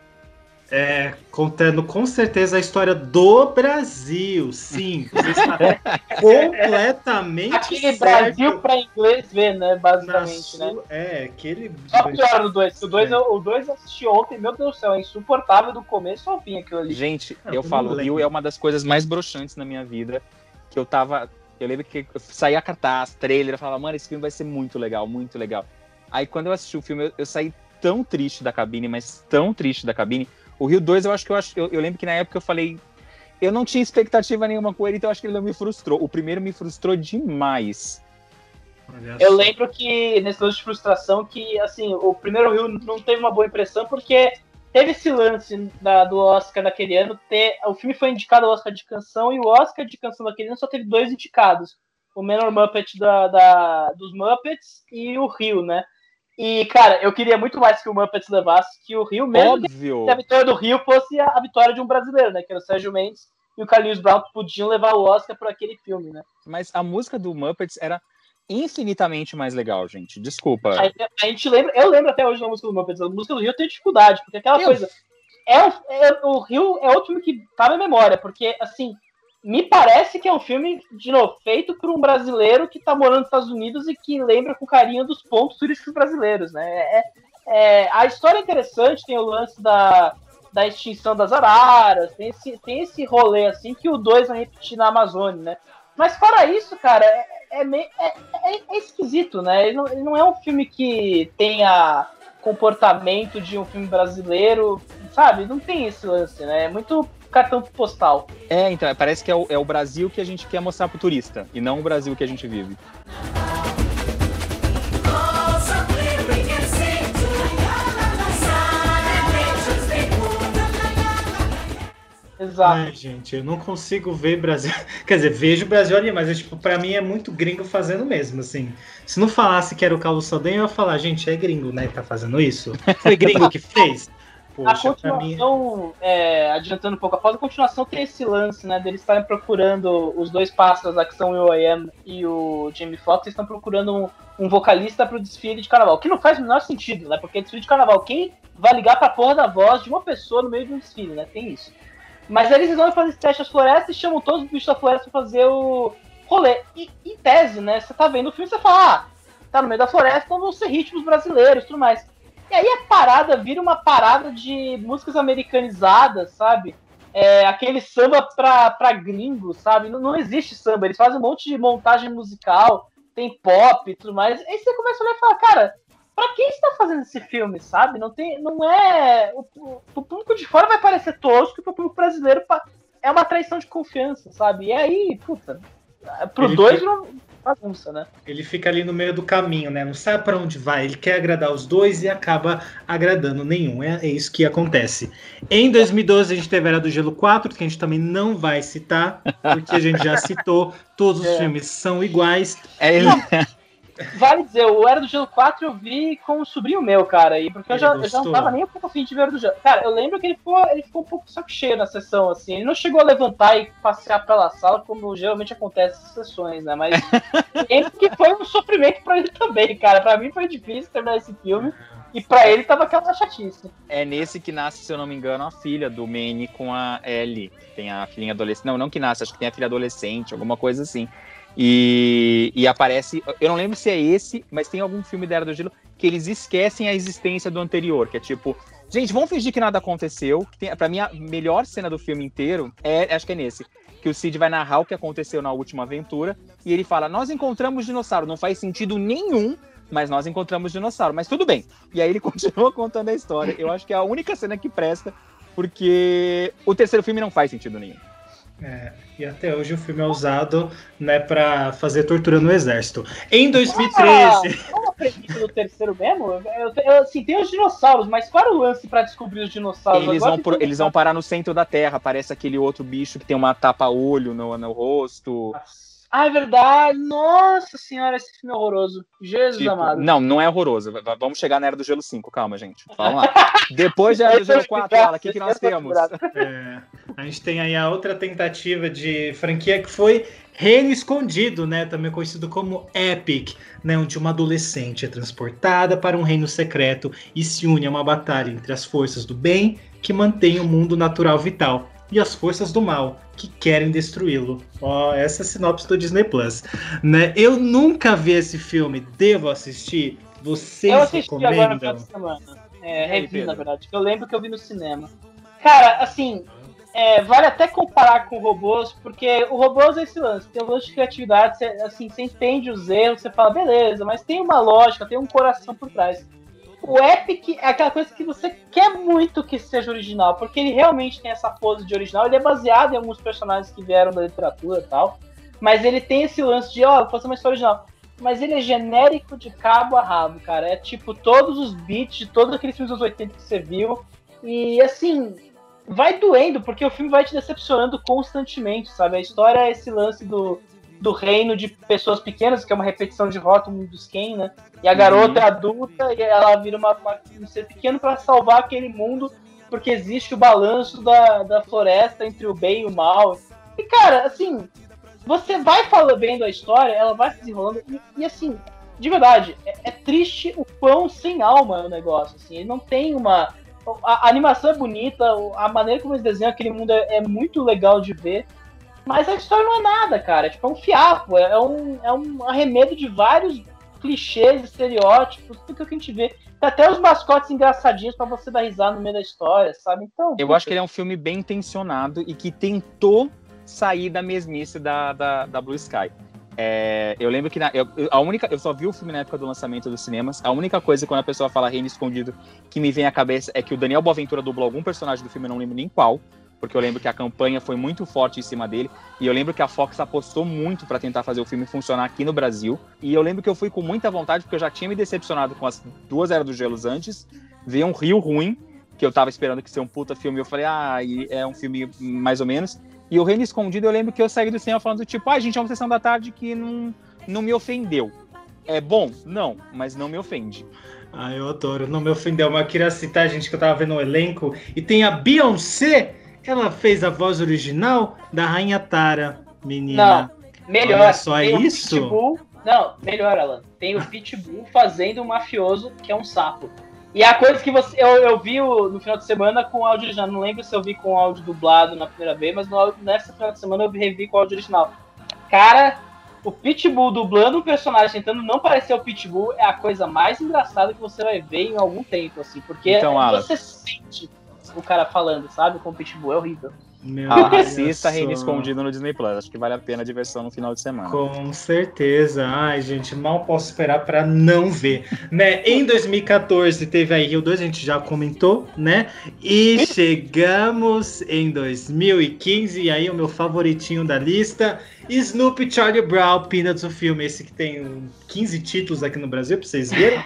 É, contando com certeza a história do Brasil. Sim, você está completamente Aquele certo. Brasil pra inglês ver, né? Basicamente, né? É, aquele. Só pior no 2. O 2 eu, o dois eu assisti ontem, meu Deus do céu, é insuportável do começo ao fim aquilo ali. Gente, Não, eu eu falo, Rio é uma das coisas mais broxantes na minha vida. Que eu tava. Eu lembro que eu saía cartaz, trailer, eu falava, mano, esse filme vai ser muito legal, muito legal. Aí quando eu assisti o filme, eu, eu saí tão triste da cabine, mas tão triste da cabine. O Rio 2, eu acho que eu acho. Eu, eu lembro que na época eu falei. Eu não tinha expectativa nenhuma com ele, então eu acho que ele não me frustrou. O primeiro me frustrou demais. Eu lembro que nesse lance de frustração que, assim, o primeiro Rio não teve uma boa impressão porque teve esse lance da- do Oscar daquele ano. Ter, o filme foi indicado ao Oscar de canção e o Oscar de canção daquele ano só teve dois indicados. O Menor Muppet da, da- dos Muppets e o Rio, né? E, cara, eu queria muito mais que o Muppets levasse que o Rio, mesmo Óbvio! que a vitória do Rio fosse a, vitória de um brasileiro, né? Que era o Sérgio Mendes e o Carlinhos Brown podiam levar o Oscar por aquele filme, né? Mas a música do Muppets era infinitamente mais legal, gente. Desculpa. A, a gente lembra, eu lembro até hoje da música do Muppets, a música do Rio eu tenho dificuldade, porque aquela coisa. É, é- o Rio é outro filme que tá na memória, porque, assim, me parece que é um filme, de novo, feito por um brasileiro que tá morando nos Estados Unidos e que lembra com carinho dos pontos turísticos brasileiros, né? É- é- a história é interessante, tem o lance da, da extinção das araras, tem esse, tem esse rolê, assim, que o 2 vai repetir na Amazônia, né? Mas fora isso, cara, é, é, meio- é- é- é esquisito, né? Ele não, ele não é um filme que tenha comportamento de um filme brasileiro, sabe? Não tem esse lance, né? É muito cartão postal. É, então, parece que é o, é o Brasil que a gente quer mostrar pro turista, e não o Brasil que a gente vive. Exato. Ai, gente, eu não consigo ver Brasil. Quer dizer, vejo o Brasil ali, mas é, tipo, pra mim é muito gringo fazendo mesmo, assim. Se não falasse que era o Carlos Saldanha, eu ia falar, gente, é gringo, né? que Tá fazendo isso? Foi gringo que fez? A Poxa, pra mim. continuação, é, adiantando um pouco após a continuação, tem esse lance, né? Deles estarem procurando os dois pássaros lá, que são o Will.i.am e o Jamie Foxx, eles estão procurando um, um vocalista pro desfile de carnaval. Que não faz o menor sentido, né? Porque desfile de carnaval, quem vai ligar pra porra da voz de uma pessoa no meio de um desfile, né? Tem isso. Mas aí eles vão fazer esse teste às florestas e chamam todos os bichos da floresta pra fazer o rolê. E em tese, né? Você tá vendo o filme e você fala, ah, tá no meio da floresta, então vão ser ritmos brasileiros e tudo mais. E aí a parada vira uma parada de músicas americanizadas, sabe? É, aquele samba pra, pra gringo, sabe? Não, não existe samba, eles fazem um monte de montagem musical, tem pop e tudo mais. Aí você começa a olhar e fala, cara, pra quem está fazendo esse filme, sabe? Não tem. Não é. O, o, público de fora vai parecer tosco e pro público brasileiro é uma traição de confiança, sabe? E aí, puta. Pro Ele dois não bagunça, né? Ele fica ali no meio do caminho, né? Não sabe pra onde vai. Ele quer agradar os dois e acaba agradando nenhum. É, é isso que acontece. Em 2012, a gente teve Era do Gelo 4, que a gente também não vai citar, porque a gente já citou. Todos os É. filmes são iguais. É, Vale dizer, o Era do Gelo 4 eu vi com um sobrinho meu, cara, aí, porque eu já, eu já não tava nem um pouco afim de ver o Era do Gelo. Cara, eu lembro que ele ficou, ele ficou um pouco saco cheio na sessão, assim. Ele não chegou a levantar e passear pela sala, como geralmente acontece nas sessões, né? Mas lembro que foi um sofrimento pra ele também, cara. Pra mim foi difícil terminar esse filme. E pra ele tava aquela chatice. é nesse que nasce, se eu não me engano, a filha do Manny com a Ellie. Tem a filhinha adolescente. Não, não que nasce, acho que tem a filha adolescente, alguma coisa assim. E, e aparece. Eu não lembro se é esse, mas tem algum filme da Era do Gelo que eles esquecem a existência do anterior, que é tipo. Gente, vamos fingir que nada aconteceu. Tem, pra mim, a melhor cena do filme inteiro é. Acho que é nesse. Que o Cid vai narrar o que aconteceu na última aventura. E ele fala: Nós encontramos dinossauro. Não faz sentido nenhum, mas nós encontramos dinossauro. Mas tudo bem. E aí ele continua contando a história. Eu acho que é a única cena que presta, porque o terceiro filme não faz sentido nenhum. É, e até hoje o filme é usado né, para fazer tortura no exército. Em 2013. Qual a premissa do terceiro mesmo? Eu, eu, assim, tem os dinossauros, mas qual era o lance pra descobrir os dinossauros? Eles vão, pro- eles vão parar no centro da Terra. Parece aquele outro bicho que tem uma tapa-olho no, no rosto. Ah, é verdade. Nossa senhora, esse filme é horroroso. Jesus Tipo, amado. não, não é horroroso. Vamos chegar na Era do Gelo 5, calma, gente. Vamos lá. Depois da Era do Gelo 4, fala, o que, que nós temos? É, a gente tem aí a outra tentativa de franquia que foi Reino Escondido, né, também conhecido como Epic, né, onde uma adolescente é transportada para um reino secreto e se une a uma batalha entre as forças do bem, que mantêm o mundo natural vital, e as forças do mal, que querem destruí-lo. Ó, oh, essa é a sinopse do Disney Plus. Né? Eu nunca vi esse filme, devo assistir? Vocês eu assisti recomendam? agora no semana. É, revi, na verdade. Eu lembro que eu vi no cinema. Cara, assim, é, vale até comparar com robôs, porque o robôs é esse lance, tem um lance de criatividade, você, assim, você entende os erros, você fala, beleza, mas tem uma lógica, tem um coração por trás. O Epic é aquela coisa que você quer muito que seja original, porque ele realmente tem essa pose de original, ele é baseado em alguns personagens que vieram da literatura e tal, mas ele tem esse lance de, ó, oh, fazer uma história original. Mas ele é genérico de cabo a rabo, cara. É tipo todos os beats de todos aqueles filmes dos 80 que você viu. E assim, vai doendo, porque o filme vai te decepcionando constantemente, sabe? A história é esse lance do, do reino de pessoas pequenas, que é uma repetição de Rotten dos Ken, né? E a garota uhum. é adulta e ela vira uma, uma, um ser pequeno para salvar aquele mundo, porque existe o balanço da, da floresta entre o bem e o mal. E, cara, assim, você vai falando vendo a história, ela vai se desenrolando, e, e assim, de verdade, é, é, triste o quão sem alma é o negócio, assim, ele não tem uma a, a, animação é bonita, a maneira como eles desenham aquele mundo é, é, muito legal de ver. Mas a história não é nada, cara. Tipo, é um fiapo, é, é um, é um arremedo de vários clichês, estereótipos, tudo que a gente vê. Tem até os mascotes engraçadinhos para você dar risada no meio da história, sabe? Então. Eu acho que ele é um filme bem intencionado e que tentou sair da mesmice da, da, da Blue Sky. É, eu lembro que na, eu, a única, eu só vi o filme na época do lançamento dos cinemas. A única coisa quando a pessoa fala Reino Escondido que me vem à cabeça é que o Daniel Boaventura dublou algum personagem do filme, eu não lembro nem qual, porque eu lembro que a campanha foi muito forte em cima dele. E eu lembro que a Fox apostou muito para tentar fazer o filme funcionar aqui no Brasil. E eu lembro que eu fui com muita vontade, porque eu já tinha me decepcionado com as duas Eras dos Gelos antes. Veio um Rio ruim, que eu tava esperando que ser um puta filme. Eu falei, ah, é um filme mais ou menos. E o Reino Escondido, eu lembro que eu saí do cinema falando, tipo, ah, gente, é uma sessão da tarde que não, não me ofendeu. É bom? Não, mas não me ofende. Ah, eu adoro, não me ofendeu, mas eu queria citar, gente, que eu tava vendo o elenco. E tem a Beyoncé, ela fez a voz original da Rainha Tara, menina. Não, melhor. Olha só é isso? Pitbull, não, melhor, Alan. Tem o Pitbull fazendo o mafioso, que é um sapo. E a coisa que você. Eu, eu vi o, no final de semana com áudio original. Não lembro se eu vi com áudio dublado na primeira vez, mas no, nessa final de semana eu revi com áudio original. Cara, o Pitbull dublando um personagem tentando não parecer o Pitbull é a coisa mais engraçada que você vai ver em algum tempo, assim. Porque então, você sente o cara falando, sabe? Com o Pitbull. É horrível. Meu ah, assista Reino Escondido no Disney Plus. Acho que vale a pena a diversão no final de semana. Com certeza. Ai, gente, mal posso esperar para não ver. né? Em 2014 teve aí Rio 2, a gente já comentou, né? E chegamos em 2015, e aí o meu favoritinho da lista, Snoopy Charlie Brown, Peanuts, o filme, esse que tem 15 títulos aqui no Brasil, pra vocês verem.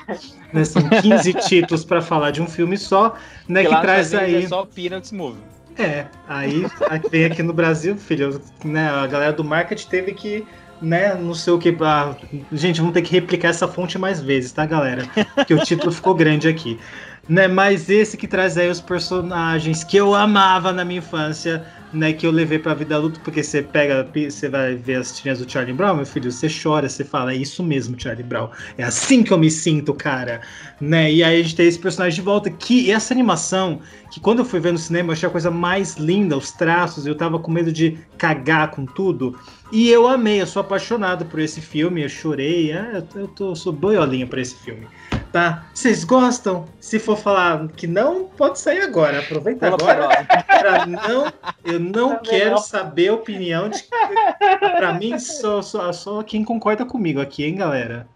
né? São 15 títulos para falar de um filme só, né? Que, que traz aí. É só Peanuts Movie. É, aí vem aqui no Brasil, filho, né? A galera do marketing teve que, né, não sei o que. Ah, gente, vamos ter que replicar essa fonte mais vezes, tá, galera? Porque o título ficou grande aqui. Né, mas esse que traz aí os personagens que eu amava na minha infância, né, que eu levei pra vida adulta, porque você pega, você vai ver as tirinhas do Charlie Brown, meu filho, você chora, você fala, é isso mesmo, Charlie Brown, é assim que eu me sinto, cara, né, e aí a gente tem esse personagem de volta, que essa animação, que quando eu fui ver no cinema, eu achei a coisa mais linda, os traços, eu tava com medo de cagar com tudo, e eu amei, eu sou apaixonado por esse filme, eu chorei, é, eu, tô, eu sou boiolinha por esse filme tá? Vocês gostam? Se for falar que não, pode sair agora. Aproveita agora. Pra não, eu não quero saber a opinião de. Pra mim, só, só, só quem concorda comigo aqui, hein, galera?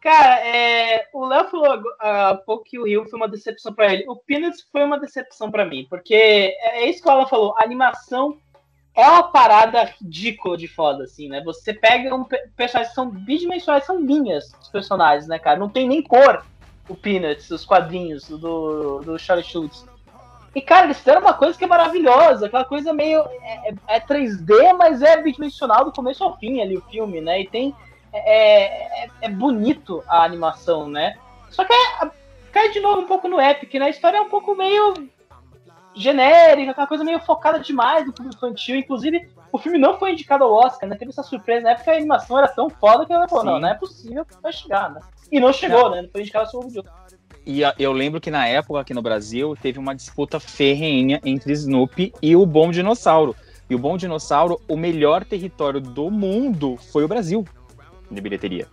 Cara, é, o Léo falou há pouco que o Rio foi uma decepção para ele. O Peanuts foi uma decepção para mim, porque é, é isso que ela falou. A animação é uma parada ridícula de foda, assim, né? Você pega um personagens que são bidimensionais, são linhas os personagens, né, cara? Não tem nem cor o Peanuts, os quadrinhos do, do Charlie Schultz. E, cara, eles fizeram uma coisa que é maravilhosa, aquela coisa meio. É, é 3D, mas é bidimensional do começo ao fim ali o filme, né? E tem. É, é, é bonito a animação, né? Só que é, cai de novo um pouco no Epic, né? A história é um pouco meio genérica, aquela coisa meio focada demais no público infantil. Inclusive, o filme não foi indicado ao Oscar, né? Teve essa surpresa. Na época a animação era tão foda que ela falou, não, não é possível que vai chegar, né? E não chegou, Não. né? Não foi indicado ao Ouro. E a- eu lembro que na época aqui no Brasil teve uma disputa ferrenha entre Snoopy e o Bom Dinossauro. E o Bom Dinossauro, o melhor território do mundo foi o Brasil de bilheteria.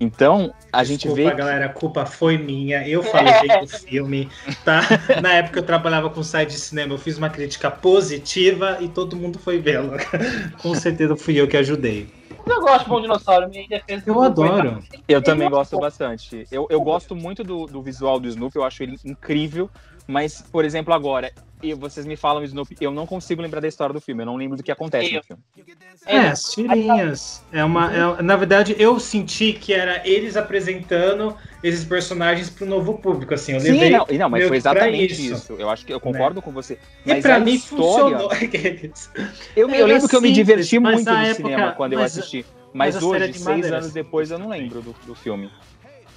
Então, a gente Desculpa, vê. galera, a culpa foi minha. Eu falei bem do filme, tá? Na época eu trabalhava com site de cinema, eu fiz uma crítica positiva e todo mundo foi vê-lo. Com certeza fui eu que ajudei. Eu gosto de Bom Dinossauro, minha defesa. Eu adoro. Eu também gosto bastante. Eu, eu gosto muito do, do visual do Snoopy, eu acho ele incrível. Mas, por exemplo, agora, e vocês me falam Snoopy, eu não consigo lembrar da história do filme, eu não lembro do que acontece no filme. É, as tirinhas. É uma, é- na verdade, eu senti que era eles apresentando esses personagens pro novo público, assim. Eu Sim, levei não, e não, mas foi exatamente isso. isso. Eu acho que eu concordo com você. E Mas pra a mim história, funcionou. Eu, eu Era lembro que eu me diverti muito no época- cinema quando eu assisti. mas Mas, hoje, de seis madeira, anos depois, eu não lembro do, do filme.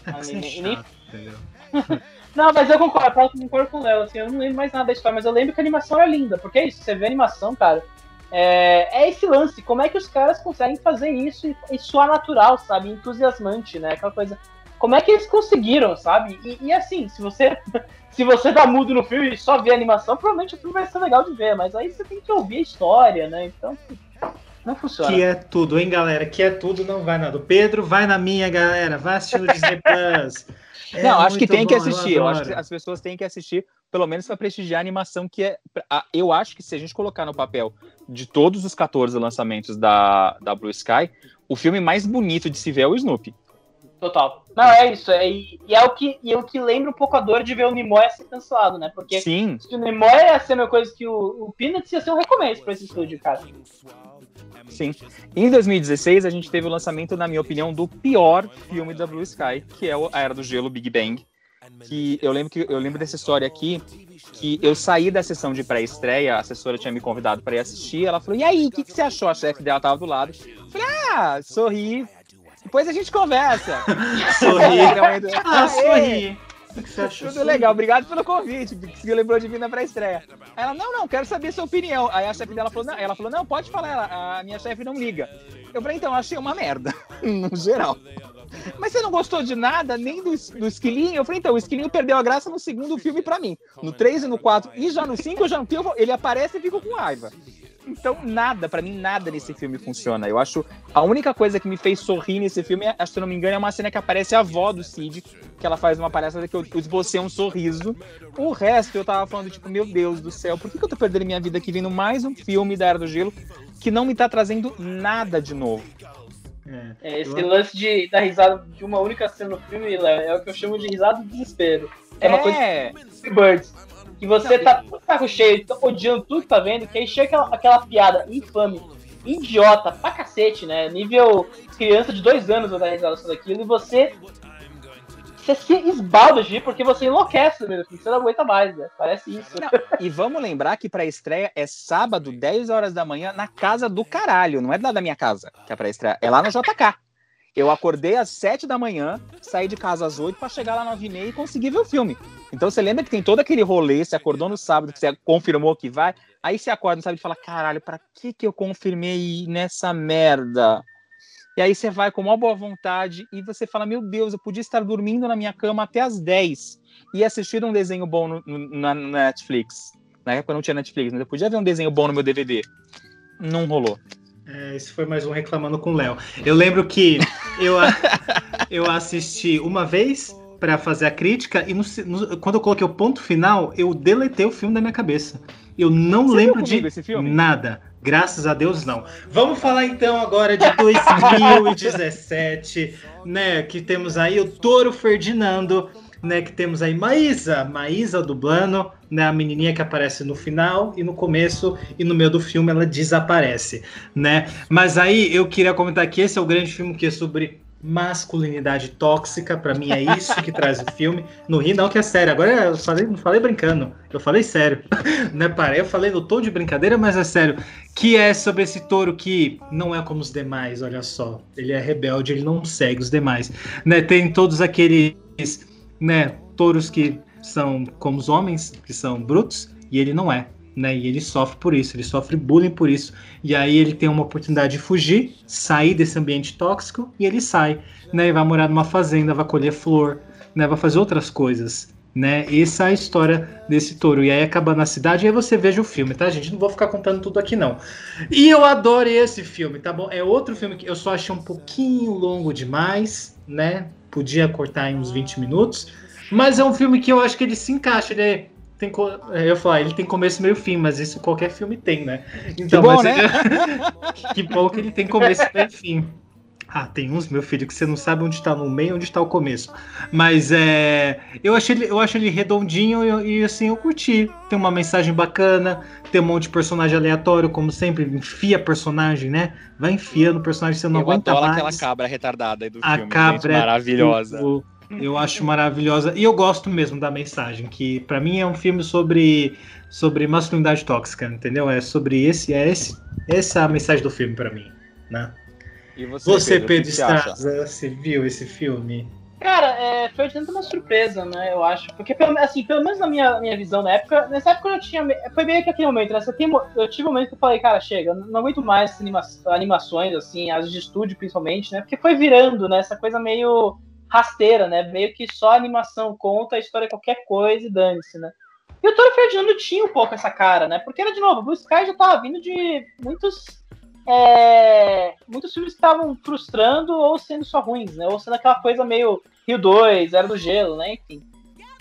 Ah, A você é? Não, mas eu concordo, eu concordo com o Léo, assim, eu não lembro mais nada da história, mas eu lembro que a animação era linda, porque é isso, você vê a animação, cara, é, é esse lance, como é que os caras conseguem fazer isso e, e soar natural, sabe, entusiasmante, né, aquela coisa, como é que eles conseguiram, sabe, e, e assim, se você, se você tá mudo no filme e só vê a animação, provavelmente o filme vai ser legal de ver, mas aí você tem que ouvir a história, né, então, não funciona. Que é tudo, hein, galera? Que é tudo, não vai nada. O Pedro, vai na minha, galera. Vai assistir o Disney Plus. É não, acho que tem que bom, assistir. Eu, acho que as pessoas têm que assistir, pelo menos para prestigiar a animação, que é. Eu acho que se a gente colocar no papel de todos os 14 lançamentos da, da Blue Sky, o filme mais bonito de se ver é o Snoopy. Total. Não, é isso. É, e, e é o que, e é o que lembra um pouco a dor de ver o Nimoy ser cancelado, né? Porque Sim, se o Nimoy ia ser a mesma coisa que o, o Peanuts, ia ser um recomeço pra esse estúdio, cara. sim. Em 2016, a gente teve o lançamento, na minha opinião, do pior filme da Blue Sky, que é o- a Era do Gelo, Big Bang. Que eu lembro que eu lembro dessa história aqui, que eu saí da sessão de pré-estreia, a assessora tinha me convidado para ir assistir, ela falou: "E aí, o que, que você achou?" A chefe dela tava do lado. Eu falei: "Ah, sorri. Depois a gente conversa." Sorri. Ah, Ah, sorri. O que você achou? Tudo legal, obrigado pelo convite, que você lembrou de vir na pré-estreia. Aí Ela, não, não, quero saber sua opinião. Aí a chefe dela falou, não, ela falou, não, pode falar, ela, a minha chefe não liga. Eu falei, então, achei uma merda, no geral. Mas você não gostou de nada, nem do, do esquilinho? Eu falei, então, o esquilinho perdeu a graça no segundo filme pra mim. No 3 e no 4, e já no 5 eu já não tenho. Ele aparece e fico com raiva. Então, nada, pra mim, nada nesse filme funciona. Eu acho. A única coisa que me fez sorrir nesse filme, é, se eu não me engano, é uma cena que aparece a avó do Cid, que ela faz uma palestra que eu esbocei um sorriso. O resto eu tava falando, tipo, meu Deus do céu, por que, que eu tô perdendo minha vida aqui vendo mais um filme da Era do Gelo que não me tá trazendo nada de novo? É. É, esse Eu- lance de dar risada de uma única cena no filme, Léo, é o que eu chamo de risada do desespero. É uma coisa É, de Birds. Que você tá com o saco cheio, tá odiando tudo que tá vendo, que aí chega aquela, aquela piada infame, idiota, pra cacete, né? Nível criança de dois anos vai dar risada sobre aquilo, e você. Você se esbalda de porque você enlouquece filme, você não aguenta mais, né? Parece isso. Não, e vamos lembrar que pra estreia é sábado, 10 horas da manhã, na casa do caralho. Não é lá da minha casa que é pra estreia, é lá no JK. Eu acordei às 7 da manhã, saí de casa às 8 pra chegar lá às 9 e meia e conseguir ver o filme. Então você lembra que tem todo aquele rolê, você acordou no sábado, você confirmou que vai, aí você acorda no sábado e fala, caralho, pra que que eu confirmei ir nessa merda? E aí você vai com uma boa vontade e você fala, meu Deus, eu podia estar dormindo na minha cama até às 10 e assistir um desenho bom no- no- na, Netflix. Na época não tinha Netflix, mas eu podia ver um desenho bom no meu DVD. Não rolou. É, esse foi mais um reclamando com o Léo. Eu lembro que eu, eu assisti uma vez pra fazer a crítica e no no- quando eu coloquei o ponto final, eu deletei o filme da minha cabeça. Eu não Você lembro de nada. Graças a Deus, não. Vamos falar então agora de 2017, né? Que temos aí o Toro Ferdinando, né? Que temos aí Maísa, Maísa dublando, né? A menininha que aparece no final e no começo e no meio do filme ela desaparece, né? Mas aí eu queria comentar que esse é o grande filme que é sobre masculinidade tóxica, pra mim é isso que traz o filme. No ri não que é sério. Agora eu falei, não falei brincando, eu falei sério. né, parei, eu falei no tom de brincadeira, mas é sério. Que é sobre esse touro que não é como os demais, olha só. Ele é rebelde, ele não segue os demais. Né, tem todos aqueles, né, touros que são como os homens, que são brutos, e ele não é. Né? E ele sofre por isso, ele sofre bullying por isso. E aí ele tem uma oportunidade de fugir, sair desse ambiente tóxico e ele sai, né? E vai morar numa fazenda, vai colher flor, né? Vai fazer outras coisas, né? Essa é a história desse touro. E aí acaba na cidade e aí você veja o filme, tá, gente? Não vou ficar contando tudo aqui não. E eu adorei esse filme, tá bom? É outro filme que eu só achei um pouquinho longo demais, né? Podia cortar em uns 20 minutos. Mas é um filme que eu acho que ele se encaixa, ele é tem eu ia falar, ele tem começo, meio fim, mas isso qualquer filme tem, né? Então, que bom, né? que bom que ele tem começo, meio fim. Ah, tem uns, meu filho, que você não sabe onde está no meio, onde está o começo. Mas é, eu achei ele, eu acho ele redondinho e, e, assim eu curti. Tem uma mensagem bacana, tem um monte de personagem aleatório, como sempre, enfia personagem, né? Vai enfiando personagem, você não eu aguenta mais. aquela cabra retardada aí do a filme, cabra gente, maravilhosa. É eu acho maravilhosa. E eu gosto mesmo da mensagem, que para mim é um filme sobre, sobre masculinidade tóxica, entendeu? É sobre esse, é esse, essa é a mensagem do filme para mim, né? E você, você Pedro, Pedro Estraza, você viu esse filme? Cara, é, foi tanto uma surpresa, né? Eu acho. Porque, assim, pelo menos na minha, minha visão na época, nessa época eu tinha. Foi meio que aquele momento, né? Eu, eu tive um momento que eu falei, cara, chega, não aguento mais anima, animações, assim, as de estúdio principalmente, né? Porque foi virando, né? Essa coisa meio rasteira, né? Meio que só a animação conta a história qualquer coisa e dane-se, né? E o Toro Ferdinando tinha um pouco essa cara, né? Porque era, de novo, Blue Sky já tava vindo de muitos. É, muitos filmes que estavam frustrando ou sendo só ruins, né? Ou sendo aquela coisa meio Rio 2, Era do Gelo, né? Enfim.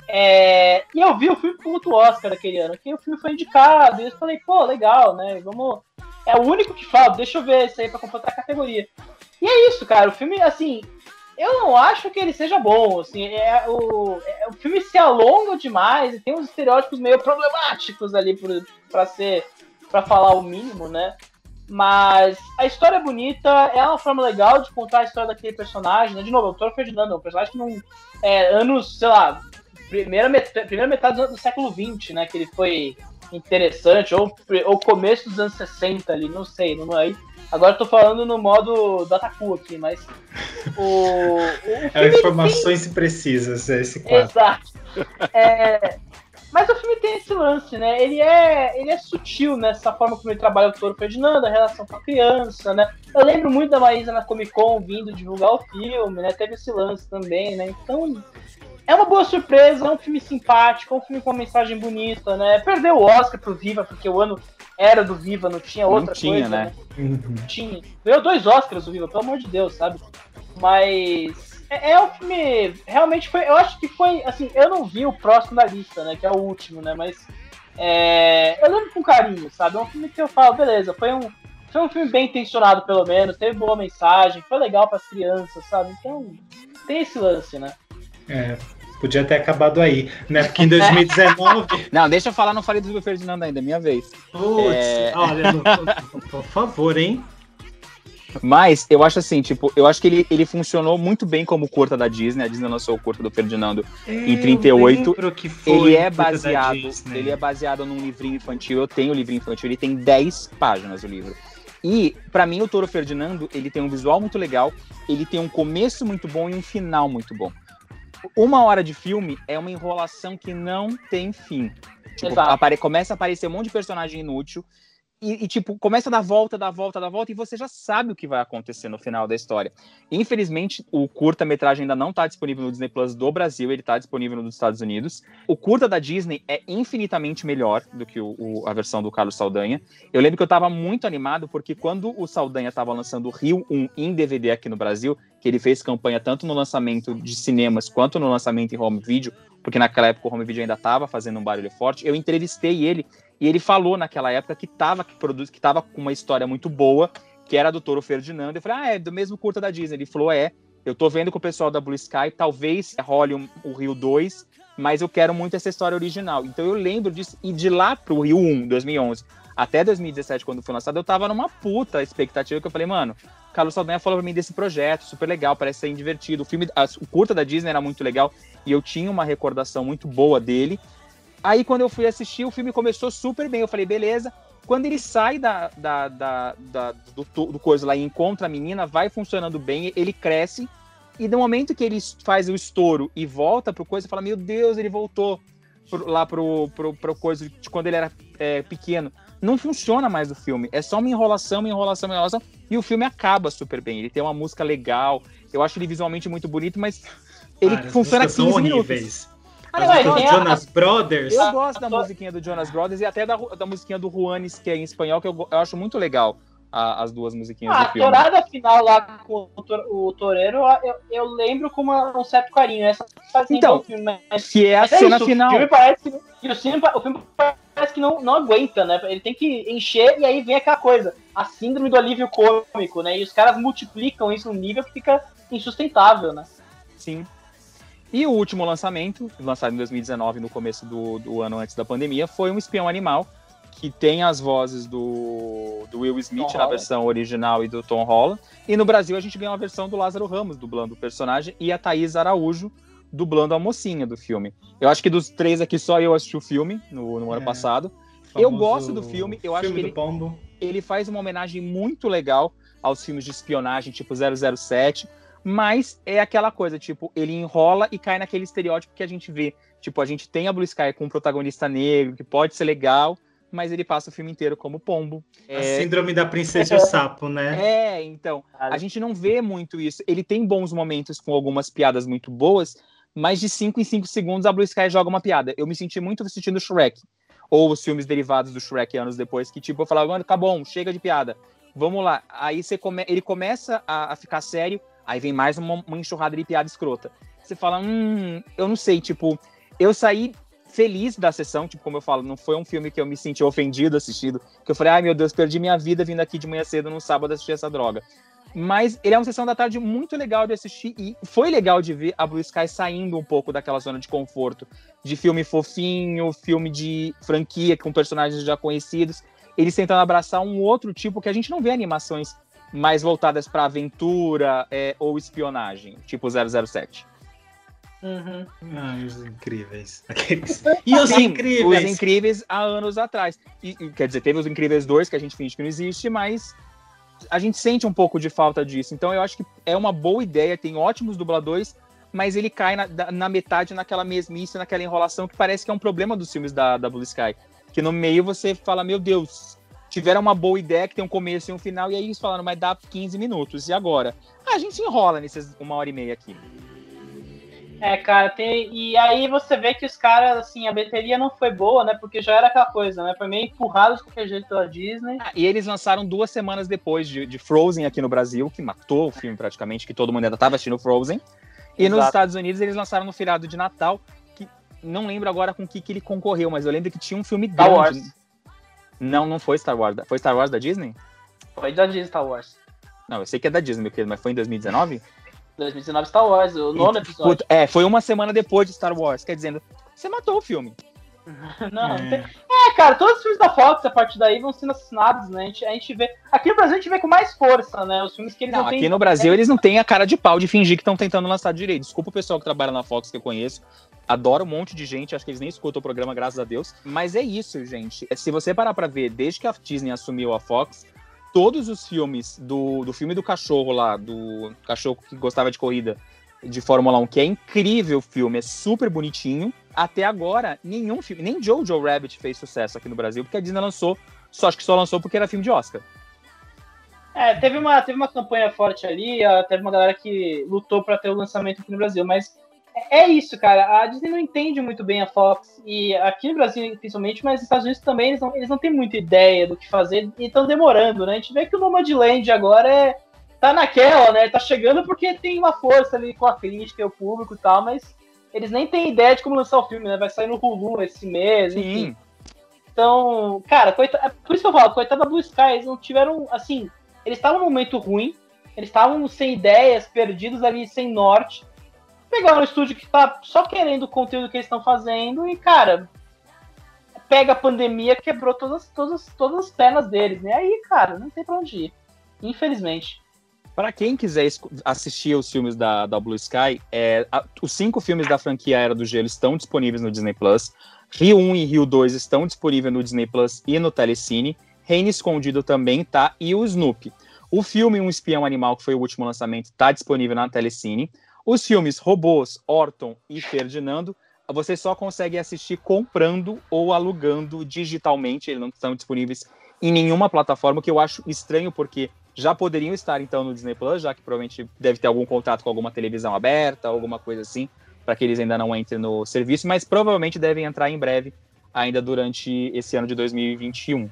É, e eu vi o filme com o Oscar daquele ano, que o filme foi indicado, e eu falei, pô, legal, né? Vamos. É o único que fala, deixa eu ver isso aí pra completar a categoria. E é isso, cara. O filme, assim, eu não acho que ele seja bom, assim, é, o, é, o filme se alonga demais e tem uns estereótipos meio problemáticos ali para ser, para falar o mínimo, né? Mas a história é bonita, é uma forma legal de contar a história daquele personagem, né? De novo, o Toro Ferdinando, é um personagem que não. É, anos, sei lá, primeira metade, primeira metade do, do século XX, né? Que ele foi interessante, ou, ou começo dos anos 60 ali, não sei, não é Agora eu tô falando no modo Dataku aqui, mas o. o é informações tem... precisas, é esse quadro. Exato. É, mas o filme tem esse lance, né? Ele é, ele é sutil nessa forma como ele trabalha o Toro Ferdinando, a relação com a criança, né? Eu lembro muito da Maísa na Comic Con vindo divulgar o filme, né? Teve esse lance também, né? Então, é uma boa surpresa, é um filme simpático, é um filme com uma mensagem bonita, né? Perdeu o Oscar pro Viva, porque o ano era do Viva, não tinha outra não tinha, coisa, né? né? Uhum. Tinha. Ganhou dois Oscars do Viva, pelo amor de Deus, sabe? Mas é, é um filme. Realmente foi. Eu acho que foi. Assim, eu não vi o próximo da lista, né? Que é o último, né? Mas. É, eu lembro com carinho, sabe? É um filme que eu falo, beleza, foi um. Foi um filme bem intencionado, pelo menos, teve boa mensagem, foi legal para as crianças, sabe? Então, tem esse lance, né? É, Podia ter acabado aí, né? Porque em 2019. não, deixa eu falar, não falei do Silvio Ferdinando ainda, é minha vez. Putz, é... olha, por favor, hein? Mas eu acho assim, tipo, eu acho que ele, ele funcionou muito bem como curta da Disney. A Disney lançou o curta do Ferdinando é, em 38. ele é baseado, ele é baseado num livrinho infantil. Eu tenho o livrinho infantil, ele tem 10 páginas o livro. E para mim o Toro Ferdinando, ele tem um visual muito legal, ele tem um começo muito bom e um final muito bom uma hora de filme é uma enrolação que não tem fim. Tipo, apare começa a aparecer um monte de personagem inútil e, e, tipo, começa a dar volta, dar volta, dar volta, e você já sabe o que vai acontecer no final da história. Infelizmente, o curta-metragem ainda não está disponível no Disney Plus do Brasil, ele está disponível nos Estados Unidos. O curta da Disney é infinitamente melhor do que o, o, a versão do Carlos Saldanha. Eu lembro que eu estava muito animado, porque quando o Saldanha estava lançando o Rio 1 em DVD aqui no Brasil, que ele fez campanha tanto no lançamento de cinemas quanto no lançamento em home video, porque naquela época o home video ainda estava fazendo um barulho forte, eu entrevistei ele e ele falou naquela época que estava que produz, que tava com uma história muito boa, que era do Toro Ferdinando. Eu falei, ah, é do mesmo curta da Disney. Ele falou, é. Eu tô vendo com o pessoal da Blue Sky, talvez role um, o Rio 2, mas eu quero muito essa história original. Então eu lembro disso. E de lá pro Rio 1, 2011, até 2017, quando foi lançado, eu tava numa puta expectativa que eu falei, mano, Carlos Saldanha falou pra mim desse projeto, super legal, parece ser divertido. O filme, a, o curta da Disney era muito legal e eu tinha uma recordação muito boa dele. Aí quando eu fui assistir, o filme começou super bem. Eu falei, beleza. Quando ele sai da, da, da, da do, do, coisa lá e encontra a menina, vai funcionando bem, ele cresce. E no momento que ele faz o estouro e volta pro coisa, fala, meu Deus, ele voltou. pro, lá pro, pro, pro coisa de quando ele era é, pequeno. Não funciona mais o filme. É só uma enrolação, uma enrolação, uma enrolação. E o filme acaba super bem. Ele tem uma música legal. Eu acho ele visualmente muito bonito, mas ele Cara, funciona músicas são 15 minutos. horríveis. As músicas é, do a- Jonas Brothers. Eu gosto da musiquinha do Jonas Brothers e até da, da musiquinha do Juanes, que é em espanhol, que eu, eu acho muito legal a- as duas musiquinhas Ah, do a filme. tourada final lá com o, Tor- o Toreiro, eu, eu lembro com uma- um certo carinho. Essa Então, filme, mas, Que é a é cena isso, final. O filme parece, o, filme, o filme parece que não, não aguenta, né? Ele tem que encher e aí vem aquela coisa, a síndrome do alívio cômico, né? E os caras multiplicam isso num nível que fica insustentável, né? Sim. E o último lançamento, lançado em 2019, no começo do, do ano antes da pandemia, foi um espião animal, que tem as vozes do, do Will Smith Tom na Holland. versão original e do Tom Holland. E no Brasil a gente ganhou a versão do Lázaro Ramos, dublando o personagem, e a Thaís Araújo, dublando a mocinha do filme. Eu acho que dos três aqui, só eu assisti o filme no, no ano É. passado. Eu gosto do filme, eu acho filme que do Pombo. ele faz uma homenagem muito legal aos filmes de espionagem, tipo 007, mas é aquela coisa, tipo, ele enrola e cai naquele estereótipo que a gente vê. Tipo, a gente tem a Blue Sky com um protagonista negro, que pode ser legal, mas ele passa o filme inteiro como pombo. A É, síndrome da princesa e o sapo, né? é, então, a gente não vê muito isso. Ele tem bons momentos com algumas piadas muito boas, mas de 5 em 5 segundos a Blue Sky joga uma piada. Eu me senti muito assistindo Shrek, ou os filmes derivados do Shrek anos depois, que tipo, eu falava, mano, tá bom, chega de piada, vamos lá. Aí come... ele começa a ficar sério, aí vem mais uma, uma enxurrada de piada escrota. Você fala, hum, eu não sei, tipo, eu saí feliz da sessão, tipo, como eu falo, não foi um filme que eu me senti ofendido assistindo, que eu falei, ai meu Deus, perdi minha vida vindo aqui de manhã cedo no sábado assistir essa droga. Mas ele é uma sessão da tarde muito legal de assistir e foi legal de ver a Blue Sky saindo um pouco daquela zona de conforto, de filme fofinho, filme de franquia com personagens já conhecidos. Eles tentando abraçar um outro tipo que a gente não vê animações mais voltadas para aventura é, ou espionagem, tipo 007. Uhum. Ai, os incríveis. Aqueles- E os Sim, incríveis? Os incríveis há anos atrás. E, e, quer dizer, teve os incríveis dois que a gente finge que não existe, mas a gente sente um pouco de falta disso. Então eu acho que é uma boa ideia, tem ótimos dubladores, mas ele cai na, na metade naquela mesmice, naquela enrolação que parece que é um problema dos filmes da, da Blue Sky. Que no meio você fala, meu Deus, tiveram uma boa ideia que tem um começo e um final, e aí eles falaram, mas dá 15 minutos, e agora? Ah, a gente se enrola nesses uma hora e meia aqui. É, cara, tem. E aí você vê que os caras, assim, a bateria não foi boa, né? Porque já era aquela coisa, né? Foi meio empurrado de qualquer jeito pela Disney. Ah, E eles lançaram duas semanas depois de, de Frozen aqui no Brasil, que matou o filme praticamente, que todo mundo ainda estava assistindo Frozen. E nos Exato. Estados Unidos eles lançaram no feriado de Natal, que não lembro agora com que, que ele concorreu, mas eu lembro que tinha um filme Star grande. Wars. Não, não foi Star Wars. Foi Star Wars da Disney? Foi da Disney Star Wars. Não, eu sei que é da Disney, meu querido, mas foi em 2019? 2019 Star Wars, o nono episódio. Puta, é, foi uma semana depois de Star Wars. Quer dizendo, você matou o filme. Não, não tem- É. É, cara, todos os filmes da Fox, a partir daí, vão sendo assassinados, né? A gente, a gente vê. Aqui no Brasil a gente vê com mais força, né? Os filmes que eles não, Não, têm. aqui no Brasil eles não têm a cara de pau de fingir que estão tentando lançar direito. Desculpa o pessoal que trabalha na Fox que eu conheço. Adoro um monte de gente, acho que eles nem escutam o programa, graças a Deus. Mas é isso, gente. Se você parar pra ver, desde que a Disney assumiu a Fox, todos os filmes do, do filme do cachorro lá, do cachorro que gostava de corrida de Fórmula 1, que é incrível o filme, é super bonitinho. Até agora, nenhum filme, nem Jojo Rabbit fez sucesso aqui no Brasil, porque a Disney lançou, só acho que só lançou porque era filme de Oscar. É, teve uma, teve uma campanha forte ali, teve uma galera que lutou pra ter o lançamento aqui no Brasil, mas é é isso, cara. A Disney não entende muito bem a Fox, e aqui no Brasil, principalmente, mas nos Estados Unidos também, eles não, eles não têm muita ideia do que fazer e estão demorando, né? A gente vê que o Nomadland agora é. tá naquela, né? Tá chegando porque tem uma força ali com a crítica e o público e tal, mas eles nem têm ideia de como lançar o filme, né? Vai sair no Hulu esse mês, enfim. Então, cara, coita... é por isso que eu falo, coitado da Blue Sky, eles não tiveram, assim, eles estavam num momento ruim, eles estavam sem ideias, perdidos ali, sem norte. Pegaram um estúdio que tá só querendo o conteúdo que eles estão fazendo e, cara, pega a pandemia, quebrou todas, todas, todas as pernas deles, né? Aí, cara, não tem pra onde ir. Infelizmente. Para quem quiser assistir os filmes da, da Blue Sky, é, a- os cinco filmes da franquia Era do Gelo estão disponíveis no Disney Plus. Rio 1 e Rio 2 estão disponíveis no Disney Plus e no Telecine. Reino Escondido também tá. E o Snoopy. O filme Um Espião Animal, que foi o último lançamento, está disponível na Telecine. Os filmes Robôs, Orton e Ferdinando você só consegue assistir comprando ou alugando digitalmente, eles não estão disponíveis em nenhuma plataforma, que eu acho estranho, porque já poderiam estar então no Disney Plus, já que provavelmente deve ter algum contato com alguma televisão aberta, alguma coisa assim, para que eles ainda não entrem no serviço, mas provavelmente devem entrar em breve, ainda durante esse ano de 2021.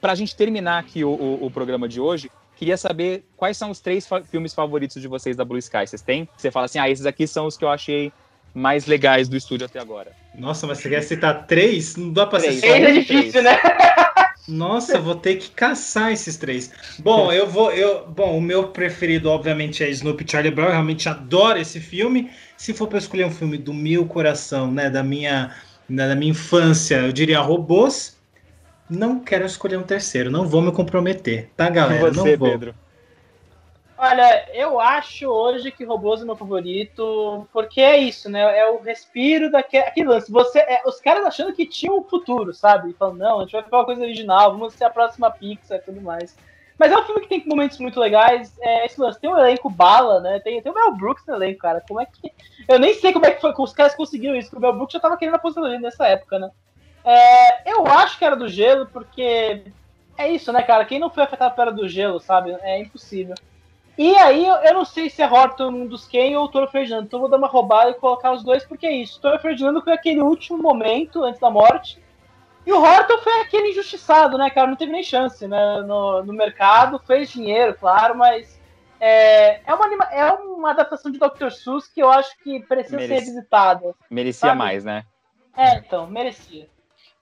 Para a gente terminar aqui o, o, o, programa de hoje, queria saber quais são os três fa filmes favoritos de vocês da Blue Sky. Vocês têm? Você fala assim, ah, esses aqui são os que eu achei mais legais do estúdio até agora. Nossa, mas você quer citar três? Não dá pra três. ser só é difícil, né? Nossa, vou ter que caçar esses três. Bom, eu vou. Eu, bom, o meu preferido, obviamente, é Snoopy Charlie Brown. Eu realmente adoro esse filme. Se for para escolher um filme do meu coração, né, da minha, né, da minha infância, eu diria Robôs. Não quero escolher um terceiro, não vou me comprometer, tá, galera? Você, não vou. Pedro. Olha, eu acho hoje que Robôs é meu favorito, porque é isso, né? É o respiro daquele lance. Você, é, os caras achando que tinha um futuro, sabe? Falando, não, a gente vai fazer uma coisa original, vamos ser a próxima Pixar e tudo mais. Mas é um filme que tem momentos muito legais. É, esse lance tem um elenco bala, né? Tem, tem o Mel Brooks no elenco, cara. Como é que. Eu nem sei como é que foi, os caras conseguiram isso, porque o Mel Brooks já tava querendo a aposentadoria nessa época, né? É, eu acho que era do gelo, porque é isso, né, cara? Quem não foi afetado pela do gelo, sabe? É impossível. E aí, eu não sei se é Horton um dos quem ou o Toro Ferdinando. Então, vou dar uma roubada e colocar os dois, porque é isso. O Toro Ferdinando foi aquele último momento antes da morte. E o Horton foi aquele injustiçado, né, cara? Não teve nem chance né? no, no mercado. Fez dinheiro, claro, mas é, é, uma, é uma adaptação de Dr. Seuss que eu acho que precisa Mereci... ser revisitada. Merecia sabe? mais, né? É, então, merecia.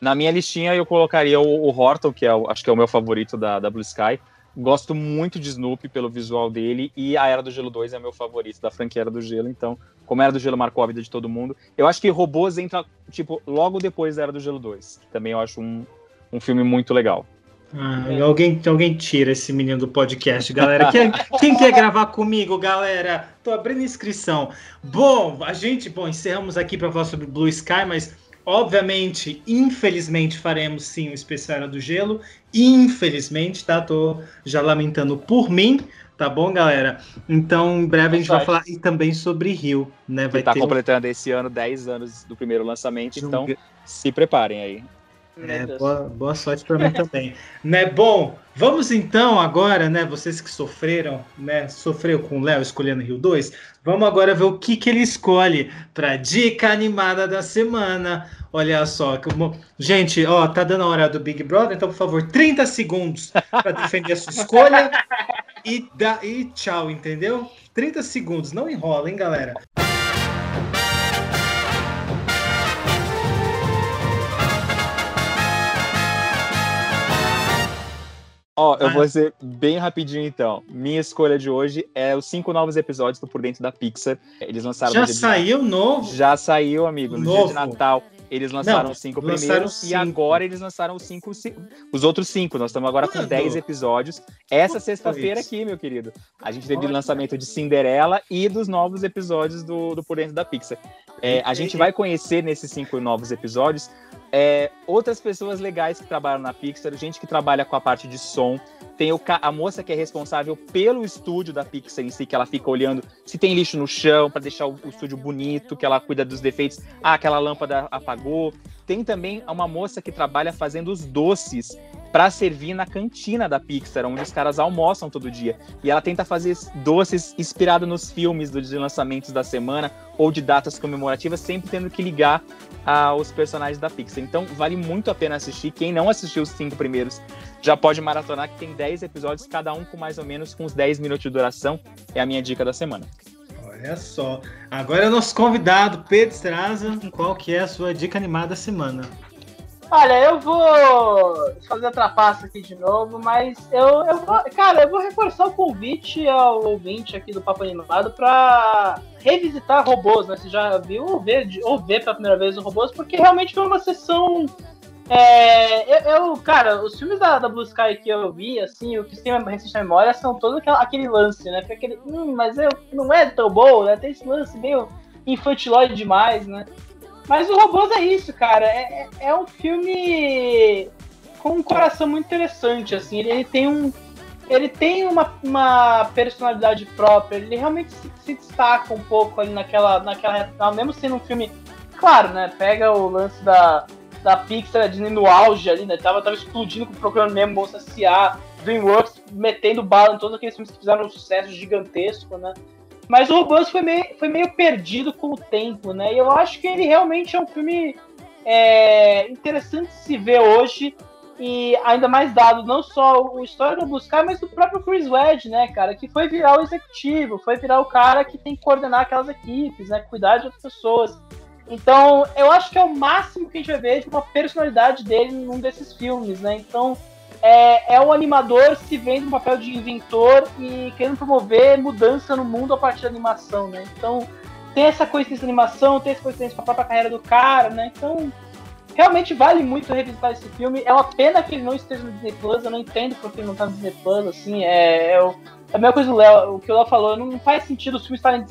Na minha listinha eu colocaria o, o Horton, que é, acho que é o meu favorito da, da Blue Sky. Gosto muito de Snoopy pelo visual dele e a Era do Gelo 2 é meu favorito da franquia Era do Gelo, então, como a Era do Gelo marcou a vida de todo mundo, eu acho que Robôs entra, tipo, logo depois da Era do Gelo 2, que também eu acho um, um filme muito legal. Ah, alguém, alguém tira esse menino do podcast, galera. Quem, quem, quer gravar comigo, galera? Tô abrindo inscrição. Bom, a gente, bom, encerramos aqui para falar sobre Blue Sky, mas Obviamente, infelizmente, faremos sim o especial Era do Gelo. Infelizmente, tá? Tô já lamentando por mim, tá bom, galera? Então, em breve a gente vai falar e também sobre Rio, né? Vai que tá completando um... esse ano 10 anos do primeiro lançamento, então se preparem aí. É, boa, boa sorte para mim também. né, bom, vamos então agora, né, vocês que sofreram, né, sofreu com o Léo escolhendo Rio 2, vamos agora ver o que, que ele escolhe para dica animada da semana. Olha só, que gente, ó, tá dando a hora do Big Brother, então por favor, 30 segundos para defender a sua escolha e, dá, e tchau, entendeu? 30 segundos, não enrola, hein, galera? Ó, oh, eu vou ser bem rapidinho então. Minha escolha de hoje é os cinco novos episódios do Por Dentro da Pixar. Eles lançaram. Já saiu de... novo? Já saiu, amigo, no novo. dia de Natal. Eles lançaram os cinco lançaram primeiros cinco. e agora eles lançaram os cinco, cinco, os outros cinco. Nós estamos agora Quando? com dez episódios. Essa sexta-feira aqui, meu querido. A gente teve o lançamento de Cinderela e dos novos episódios do, do Por Dentro da Pixar. É, a gente vai conhecer nesses cinco novos episódios é, outras pessoas legais que trabalham na Pixar, gente que trabalha com a parte de som. Tem o, a moça que é responsável pelo estúdio da Pixar em si, que ela fica olhando se tem lixo no chão para deixar o, o, estúdio bonito, que ela cuida dos defeitos. Ah, aquela lâmpada apagou. Tem também uma moça que trabalha fazendo os doces para servir na cantina da Pixar, onde os caras almoçam todo dia. E ela tenta fazer doces inspirado nos filmes dos lançamentos da semana ou de datas comemorativas, sempre tendo que ligar aos personagens da Pixar. Então, vale muito a pena assistir. Quem não assistiu os cinco primeiros já pode maratonar, que tem 10 episódios, cada um com mais ou menos uns 10 minutos de duração. É a minha dica da semana. Olha só. Agora é o nosso convidado, Pedro Straza. Qual que é a sua dica animada da semana? Olha, eu vou fazer a trapaça aqui de novo, mas eu, eu vou, cara, eu vou reforçar o convite ao ouvinte aqui do Papo Animado para revisitar robôs, né? Você já viu ou ver, ou ver pela primeira vez o robôs, porque realmente foi uma sessão. É, eu, eu, cara, os filmes da, da Blue Sky que eu vi, assim, o que tem recente memória são todo aquele, aquele lance, né? Fica aquele, hum, mas eu, não é tão bom, né? Tem esse lance meio infantilóide demais, né? Mas o Robôs é isso, cara. É, é, é um filme com um coração muito interessante, assim, ele, ele tem um ele tem uma, uma personalidade própria, ele realmente se, se, destaca um pouco ali naquela, naquela mesmo sendo um filme, claro, né, pega o lance da, da Pixar, a Disney no auge ali, né, tava, tava explodindo com o Procurando Nemo, Monstros S.A., DreamWorks metendo bala em todos aqueles filmes que fizeram um sucesso gigantesco, né, mas o Robôs foi meio, foi meio perdido com o tempo, né, e eu acho que ele realmente é um filme é, interessante se ver hoje, e ainda mais dado não só o histórico do Buscar, mas do próprio Chris Wedge, né, cara, que foi virar o executivo, foi virar o cara que tem que coordenar aquelas equipes, né, cuidar de outras pessoas. Então, eu acho que é o máximo que a gente vai ver de uma personalidade dele num desses filmes, né? Então, é, é o animador se vendo no papel de inventor e querendo promover mudança no mundo a partir da animação, né? Então, tem essa coincidência da animação, tem essa coincidência com a própria carreira do cara, né? Então, realmente vale muito revisitar esse filme. É uma pena que ele não esteja no Disney Plus. Eu não entendo porque ele não tá no Disney Plus. Assim, é, é, o, é a mesma coisa do Léo. O que o Léo falou, não faz sentido os filmes estarem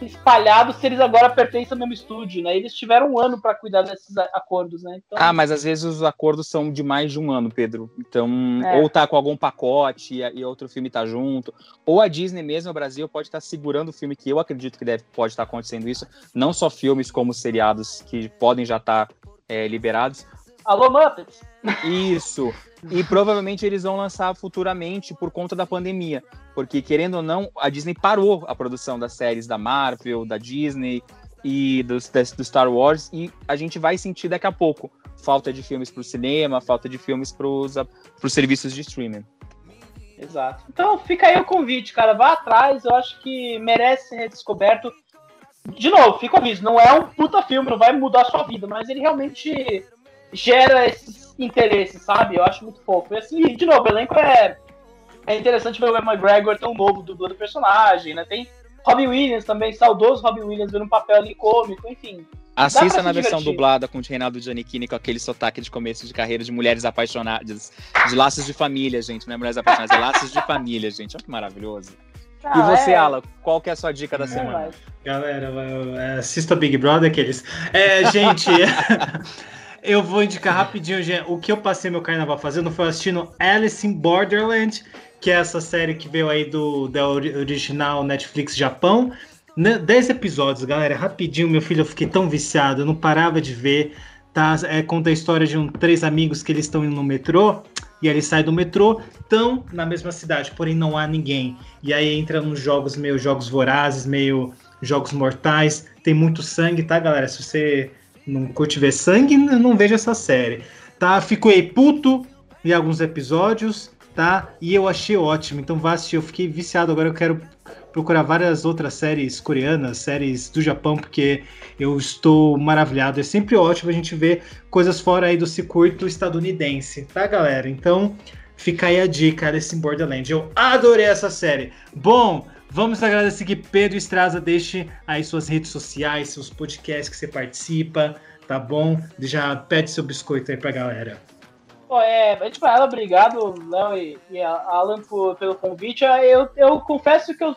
espalhados se eles agora pertencem ao mesmo estúdio, né? Eles tiveram um ano para cuidar desses acordos, né? Então... Ah, mas às vezes os acordos são de mais de um ano, Pedro. Então, é. ou tá com algum pacote e, e, outro filme tá junto, ou a Disney mesmo, o Brasil, pode estar tá segurando o filme que eu acredito que deve, pode estar tá acontecendo isso. Não só filmes como seriados que podem já estar tá é, liberados. Alô, Muppets! Isso! E provavelmente eles vão lançar futuramente por conta da pandemia. Porque, querendo ou não, a Disney parou a produção das séries da Marvel, da Disney e dos, do Star Wars. E a gente vai sentir daqui a pouco falta de filmes para o cinema, falta de filmes para os serviços de streaming. Exato. Então fica aí o convite, cara. Vá atrás, eu acho que merece ser redescoberto de novo, fica aviso, não é um puta filme, não vai mudar a sua vida, mas ele realmente gera esses interesses, sabe? Eu acho muito fofo. E assim, de novo, o elenco é, é interessante ver o McGregor tão novo dublando o personagem, né? Tem Robin Williams também, saudoso Robin Williams vendo um papel ali cômico, enfim. Assista na versão dublada com o Reinaldo Giannichini com aquele sotaque de começo de carreira de mulheres apaixonadas, de laços de família, gente, não é mulheres apaixonadas, é laços de família, gente. Olha que maravilhoso. Ah, e você, é... Ala, qual que é a sua dica da é, semana? Galera, assista Big Brother, aqueles. É, gente, eu vou indicar rapidinho, gente, o que eu passei meu carnaval fazendo foi assistindo Alice in Borderland, que é essa série que veio aí do da original Netflix Japão. 10 episódios, galera, rapidinho, meu filho, eu fiquei tão viciado, eu não parava de ver. Tá? É, conta a história de um, três amigos que eles estão indo no metrô e eles saem do metrô, estão na mesma cidade, porém não há ninguém. E aí entra nos jogos meio jogos vorazes, meio jogos mortais. Tem muito sangue, tá, galera? Se você não curte ver sangue, não veja essa série. Tá? Fiquei puto em alguns episódios, tá? E eu achei ótimo. Então vá assistir. Eu fiquei viciado. Agora eu quero procurar várias outras séries coreanas, séries do Japão, porque eu estou maravilhado. É sempre ótimo a gente ver coisas fora aí do circuito estadunidense, tá, galera? Então, fica aí a dica desse Borderland. Eu adorei essa série. Bom, vamos agradecer que Pedro Estraza deixe aí suas redes sociais, seus podcasts que você participa, tá bom? Já pede seu biscoito aí pra galera. Pô, é, tipo, ela, obrigado, Léo e, e Alan, por, pelo convite. Ah, eu, eu confesso que eu,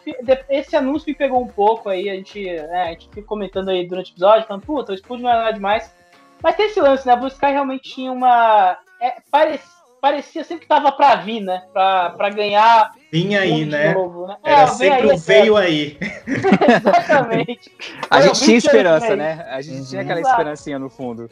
esse anúncio me pegou um pouco aí, a gente, né, a gente fica comentando aí durante o episódio, falando, puta, o Spud não é nada demais. Mas tem esse lance, né? A Blue Sky realmente tinha uma. É, parecia, parecia sempre que tava pra vir, né? Pra, pra ganhar. Vinha aí, né? Novo, né? Era é, sempre o veio aí. Exatamente. a gente tinha esperança, né? A gente uhum. tinha aquela esperancinha no fundo.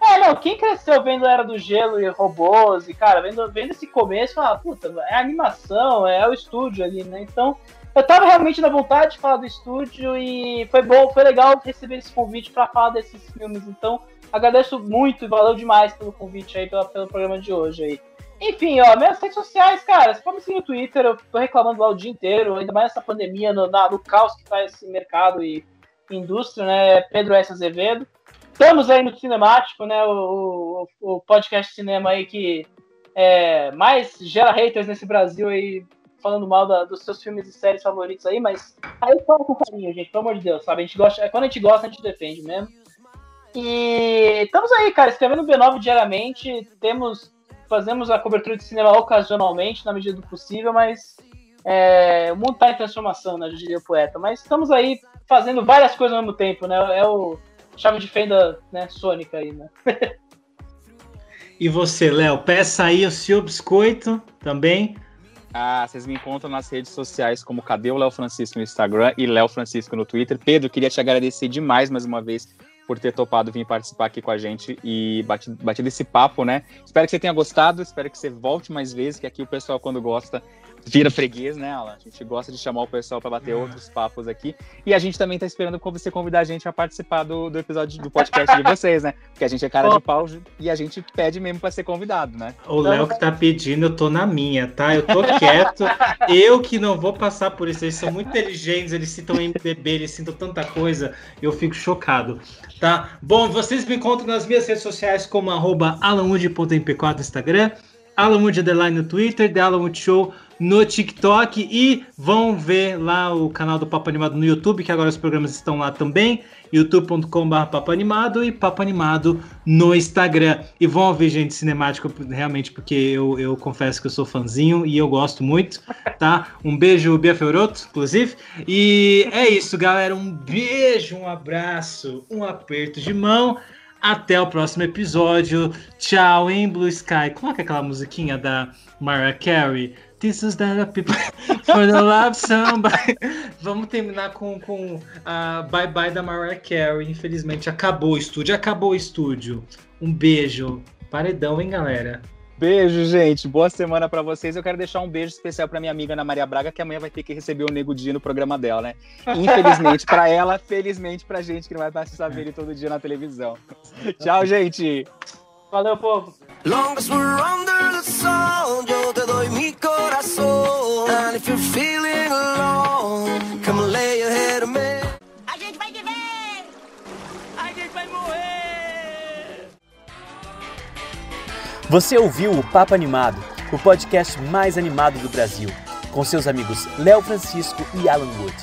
É, não, quem cresceu vendo Era do Gelo e robôs, e, cara, vendo, vendo esse começo, fala, puta, é animação, é o estúdio ali, né? Então, eu tava realmente na vontade de falar do estúdio e foi bom, foi legal receber esse convite para falar desses filmes. Então, agradeço muito e valeu demais pelo convite aí, pelo, pelo programa de hoje aí. Enfim, ó, minhas redes sociais, cara, você pode me seguir no Twitter, eu tô reclamando lá o dia inteiro, ainda mais nessa pandemia, no, na, no caos que tá esse mercado e indústria, né? Pedro S. Azevedo. Estamos aí no Cinemático, né? O, o, o podcast cinema aí que é, mais gera haters nesse Brasil aí, falando mal da, dos seus filmes e séries favoritos aí, mas aí fala com carinho, gente, pelo amor de Deus, sabe? A gente gosta, quando a gente gosta, a gente defende mesmo. E estamos aí, cara, escrevendo B9 diariamente, temos, fazemos a cobertura de cinema ocasionalmente, na medida do possível, mas é, o mundo está em transformação, né, eu diria o poeta. Mas estamos aí fazendo várias coisas ao mesmo tempo, né? É o chave de fenda né, sônica aí, né? E você, Léo, peça aí o seu biscoito também. Ah, vocês me encontram nas redes sociais como Cadê o Léo Francisco no Instagram e Léo Francisco no Twitter. Pedro, queria te agradecer demais mais uma vez por ter topado vir participar aqui com a gente e batido, batido esse papo, né? Espero que você tenha gostado, espero que você volte mais vezes, que aqui o pessoal, quando gosta, vira freguês, né, Alan? A gente gosta de chamar o pessoal para bater outros papos aqui. E a gente também tá esperando você convidar a gente a participar do, do episódio do podcast de vocês, né? Porque a gente é cara oh. de pau e a gente pede mesmo para ser convidado, né? O Léo que tá pedindo, eu tô na minha, tá? Eu tô quieto. eu que não vou passar por isso. Eles são muito inteligentes, eles citam MDB, eles citam tanta coisa. Eu fico chocado, tá? Bom, vocês me encontram nas minhas redes sociais como arroba alanwood.mp4 no Instagram, alanwood no Twitter, The Alanwood Show no TikTok e vão ver lá o canal do Papo Animado no YouTube, que agora os programas estão lá também, youtube.com.br Papo Animado e Papo Animado no Instagram. E vão ver gente cinemática realmente, porque eu, eu confesso que eu sou fãzinho e eu gosto muito, tá? Um beijo, Bia Feoroto, inclusive. E é isso, galera. Um beijo, um abraço, um aperto de mão. Até o próximo episódio. Tchau, hein, Blue Sky. Coloca aquela musiquinha da Mariah Carey. This is that people for the love somebody. Vamos terminar com, com a Bye Bye da Mariah Carey. Infelizmente acabou o estúdio. Acabou o estúdio. Um beijo. Paredão, hein, galera? Beijo, gente. Boa semana para vocês. Eu quero deixar um beijo especial para minha amiga Ana Maria Braga, que amanhã vai ter que receber o Nego Dia no programa dela, né? Infelizmente para ela, felizmente pra gente que não vai precisar ver ele todo dia na televisão. Tchau, gente. Valeu, povo. Long as we're under the sun, yo te doy mi corazón. And if you're feeling alone, come lay your head on me. Você ouviu o Papo Animado, o podcast mais animado do Brasil, com seus amigos Léo Francisco e Alan Wood.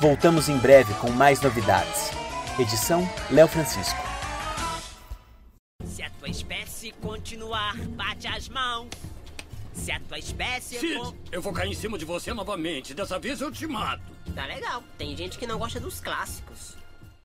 Voltamos em breve com mais novidades. Edição Léo Francisco tua espécie continuar, bate as mãos. Se a tua espécie. Cid, for... eu vou cair em cima de você novamente. Dessa vez eu te mato. Tá legal. Tem gente que não gosta dos clássicos.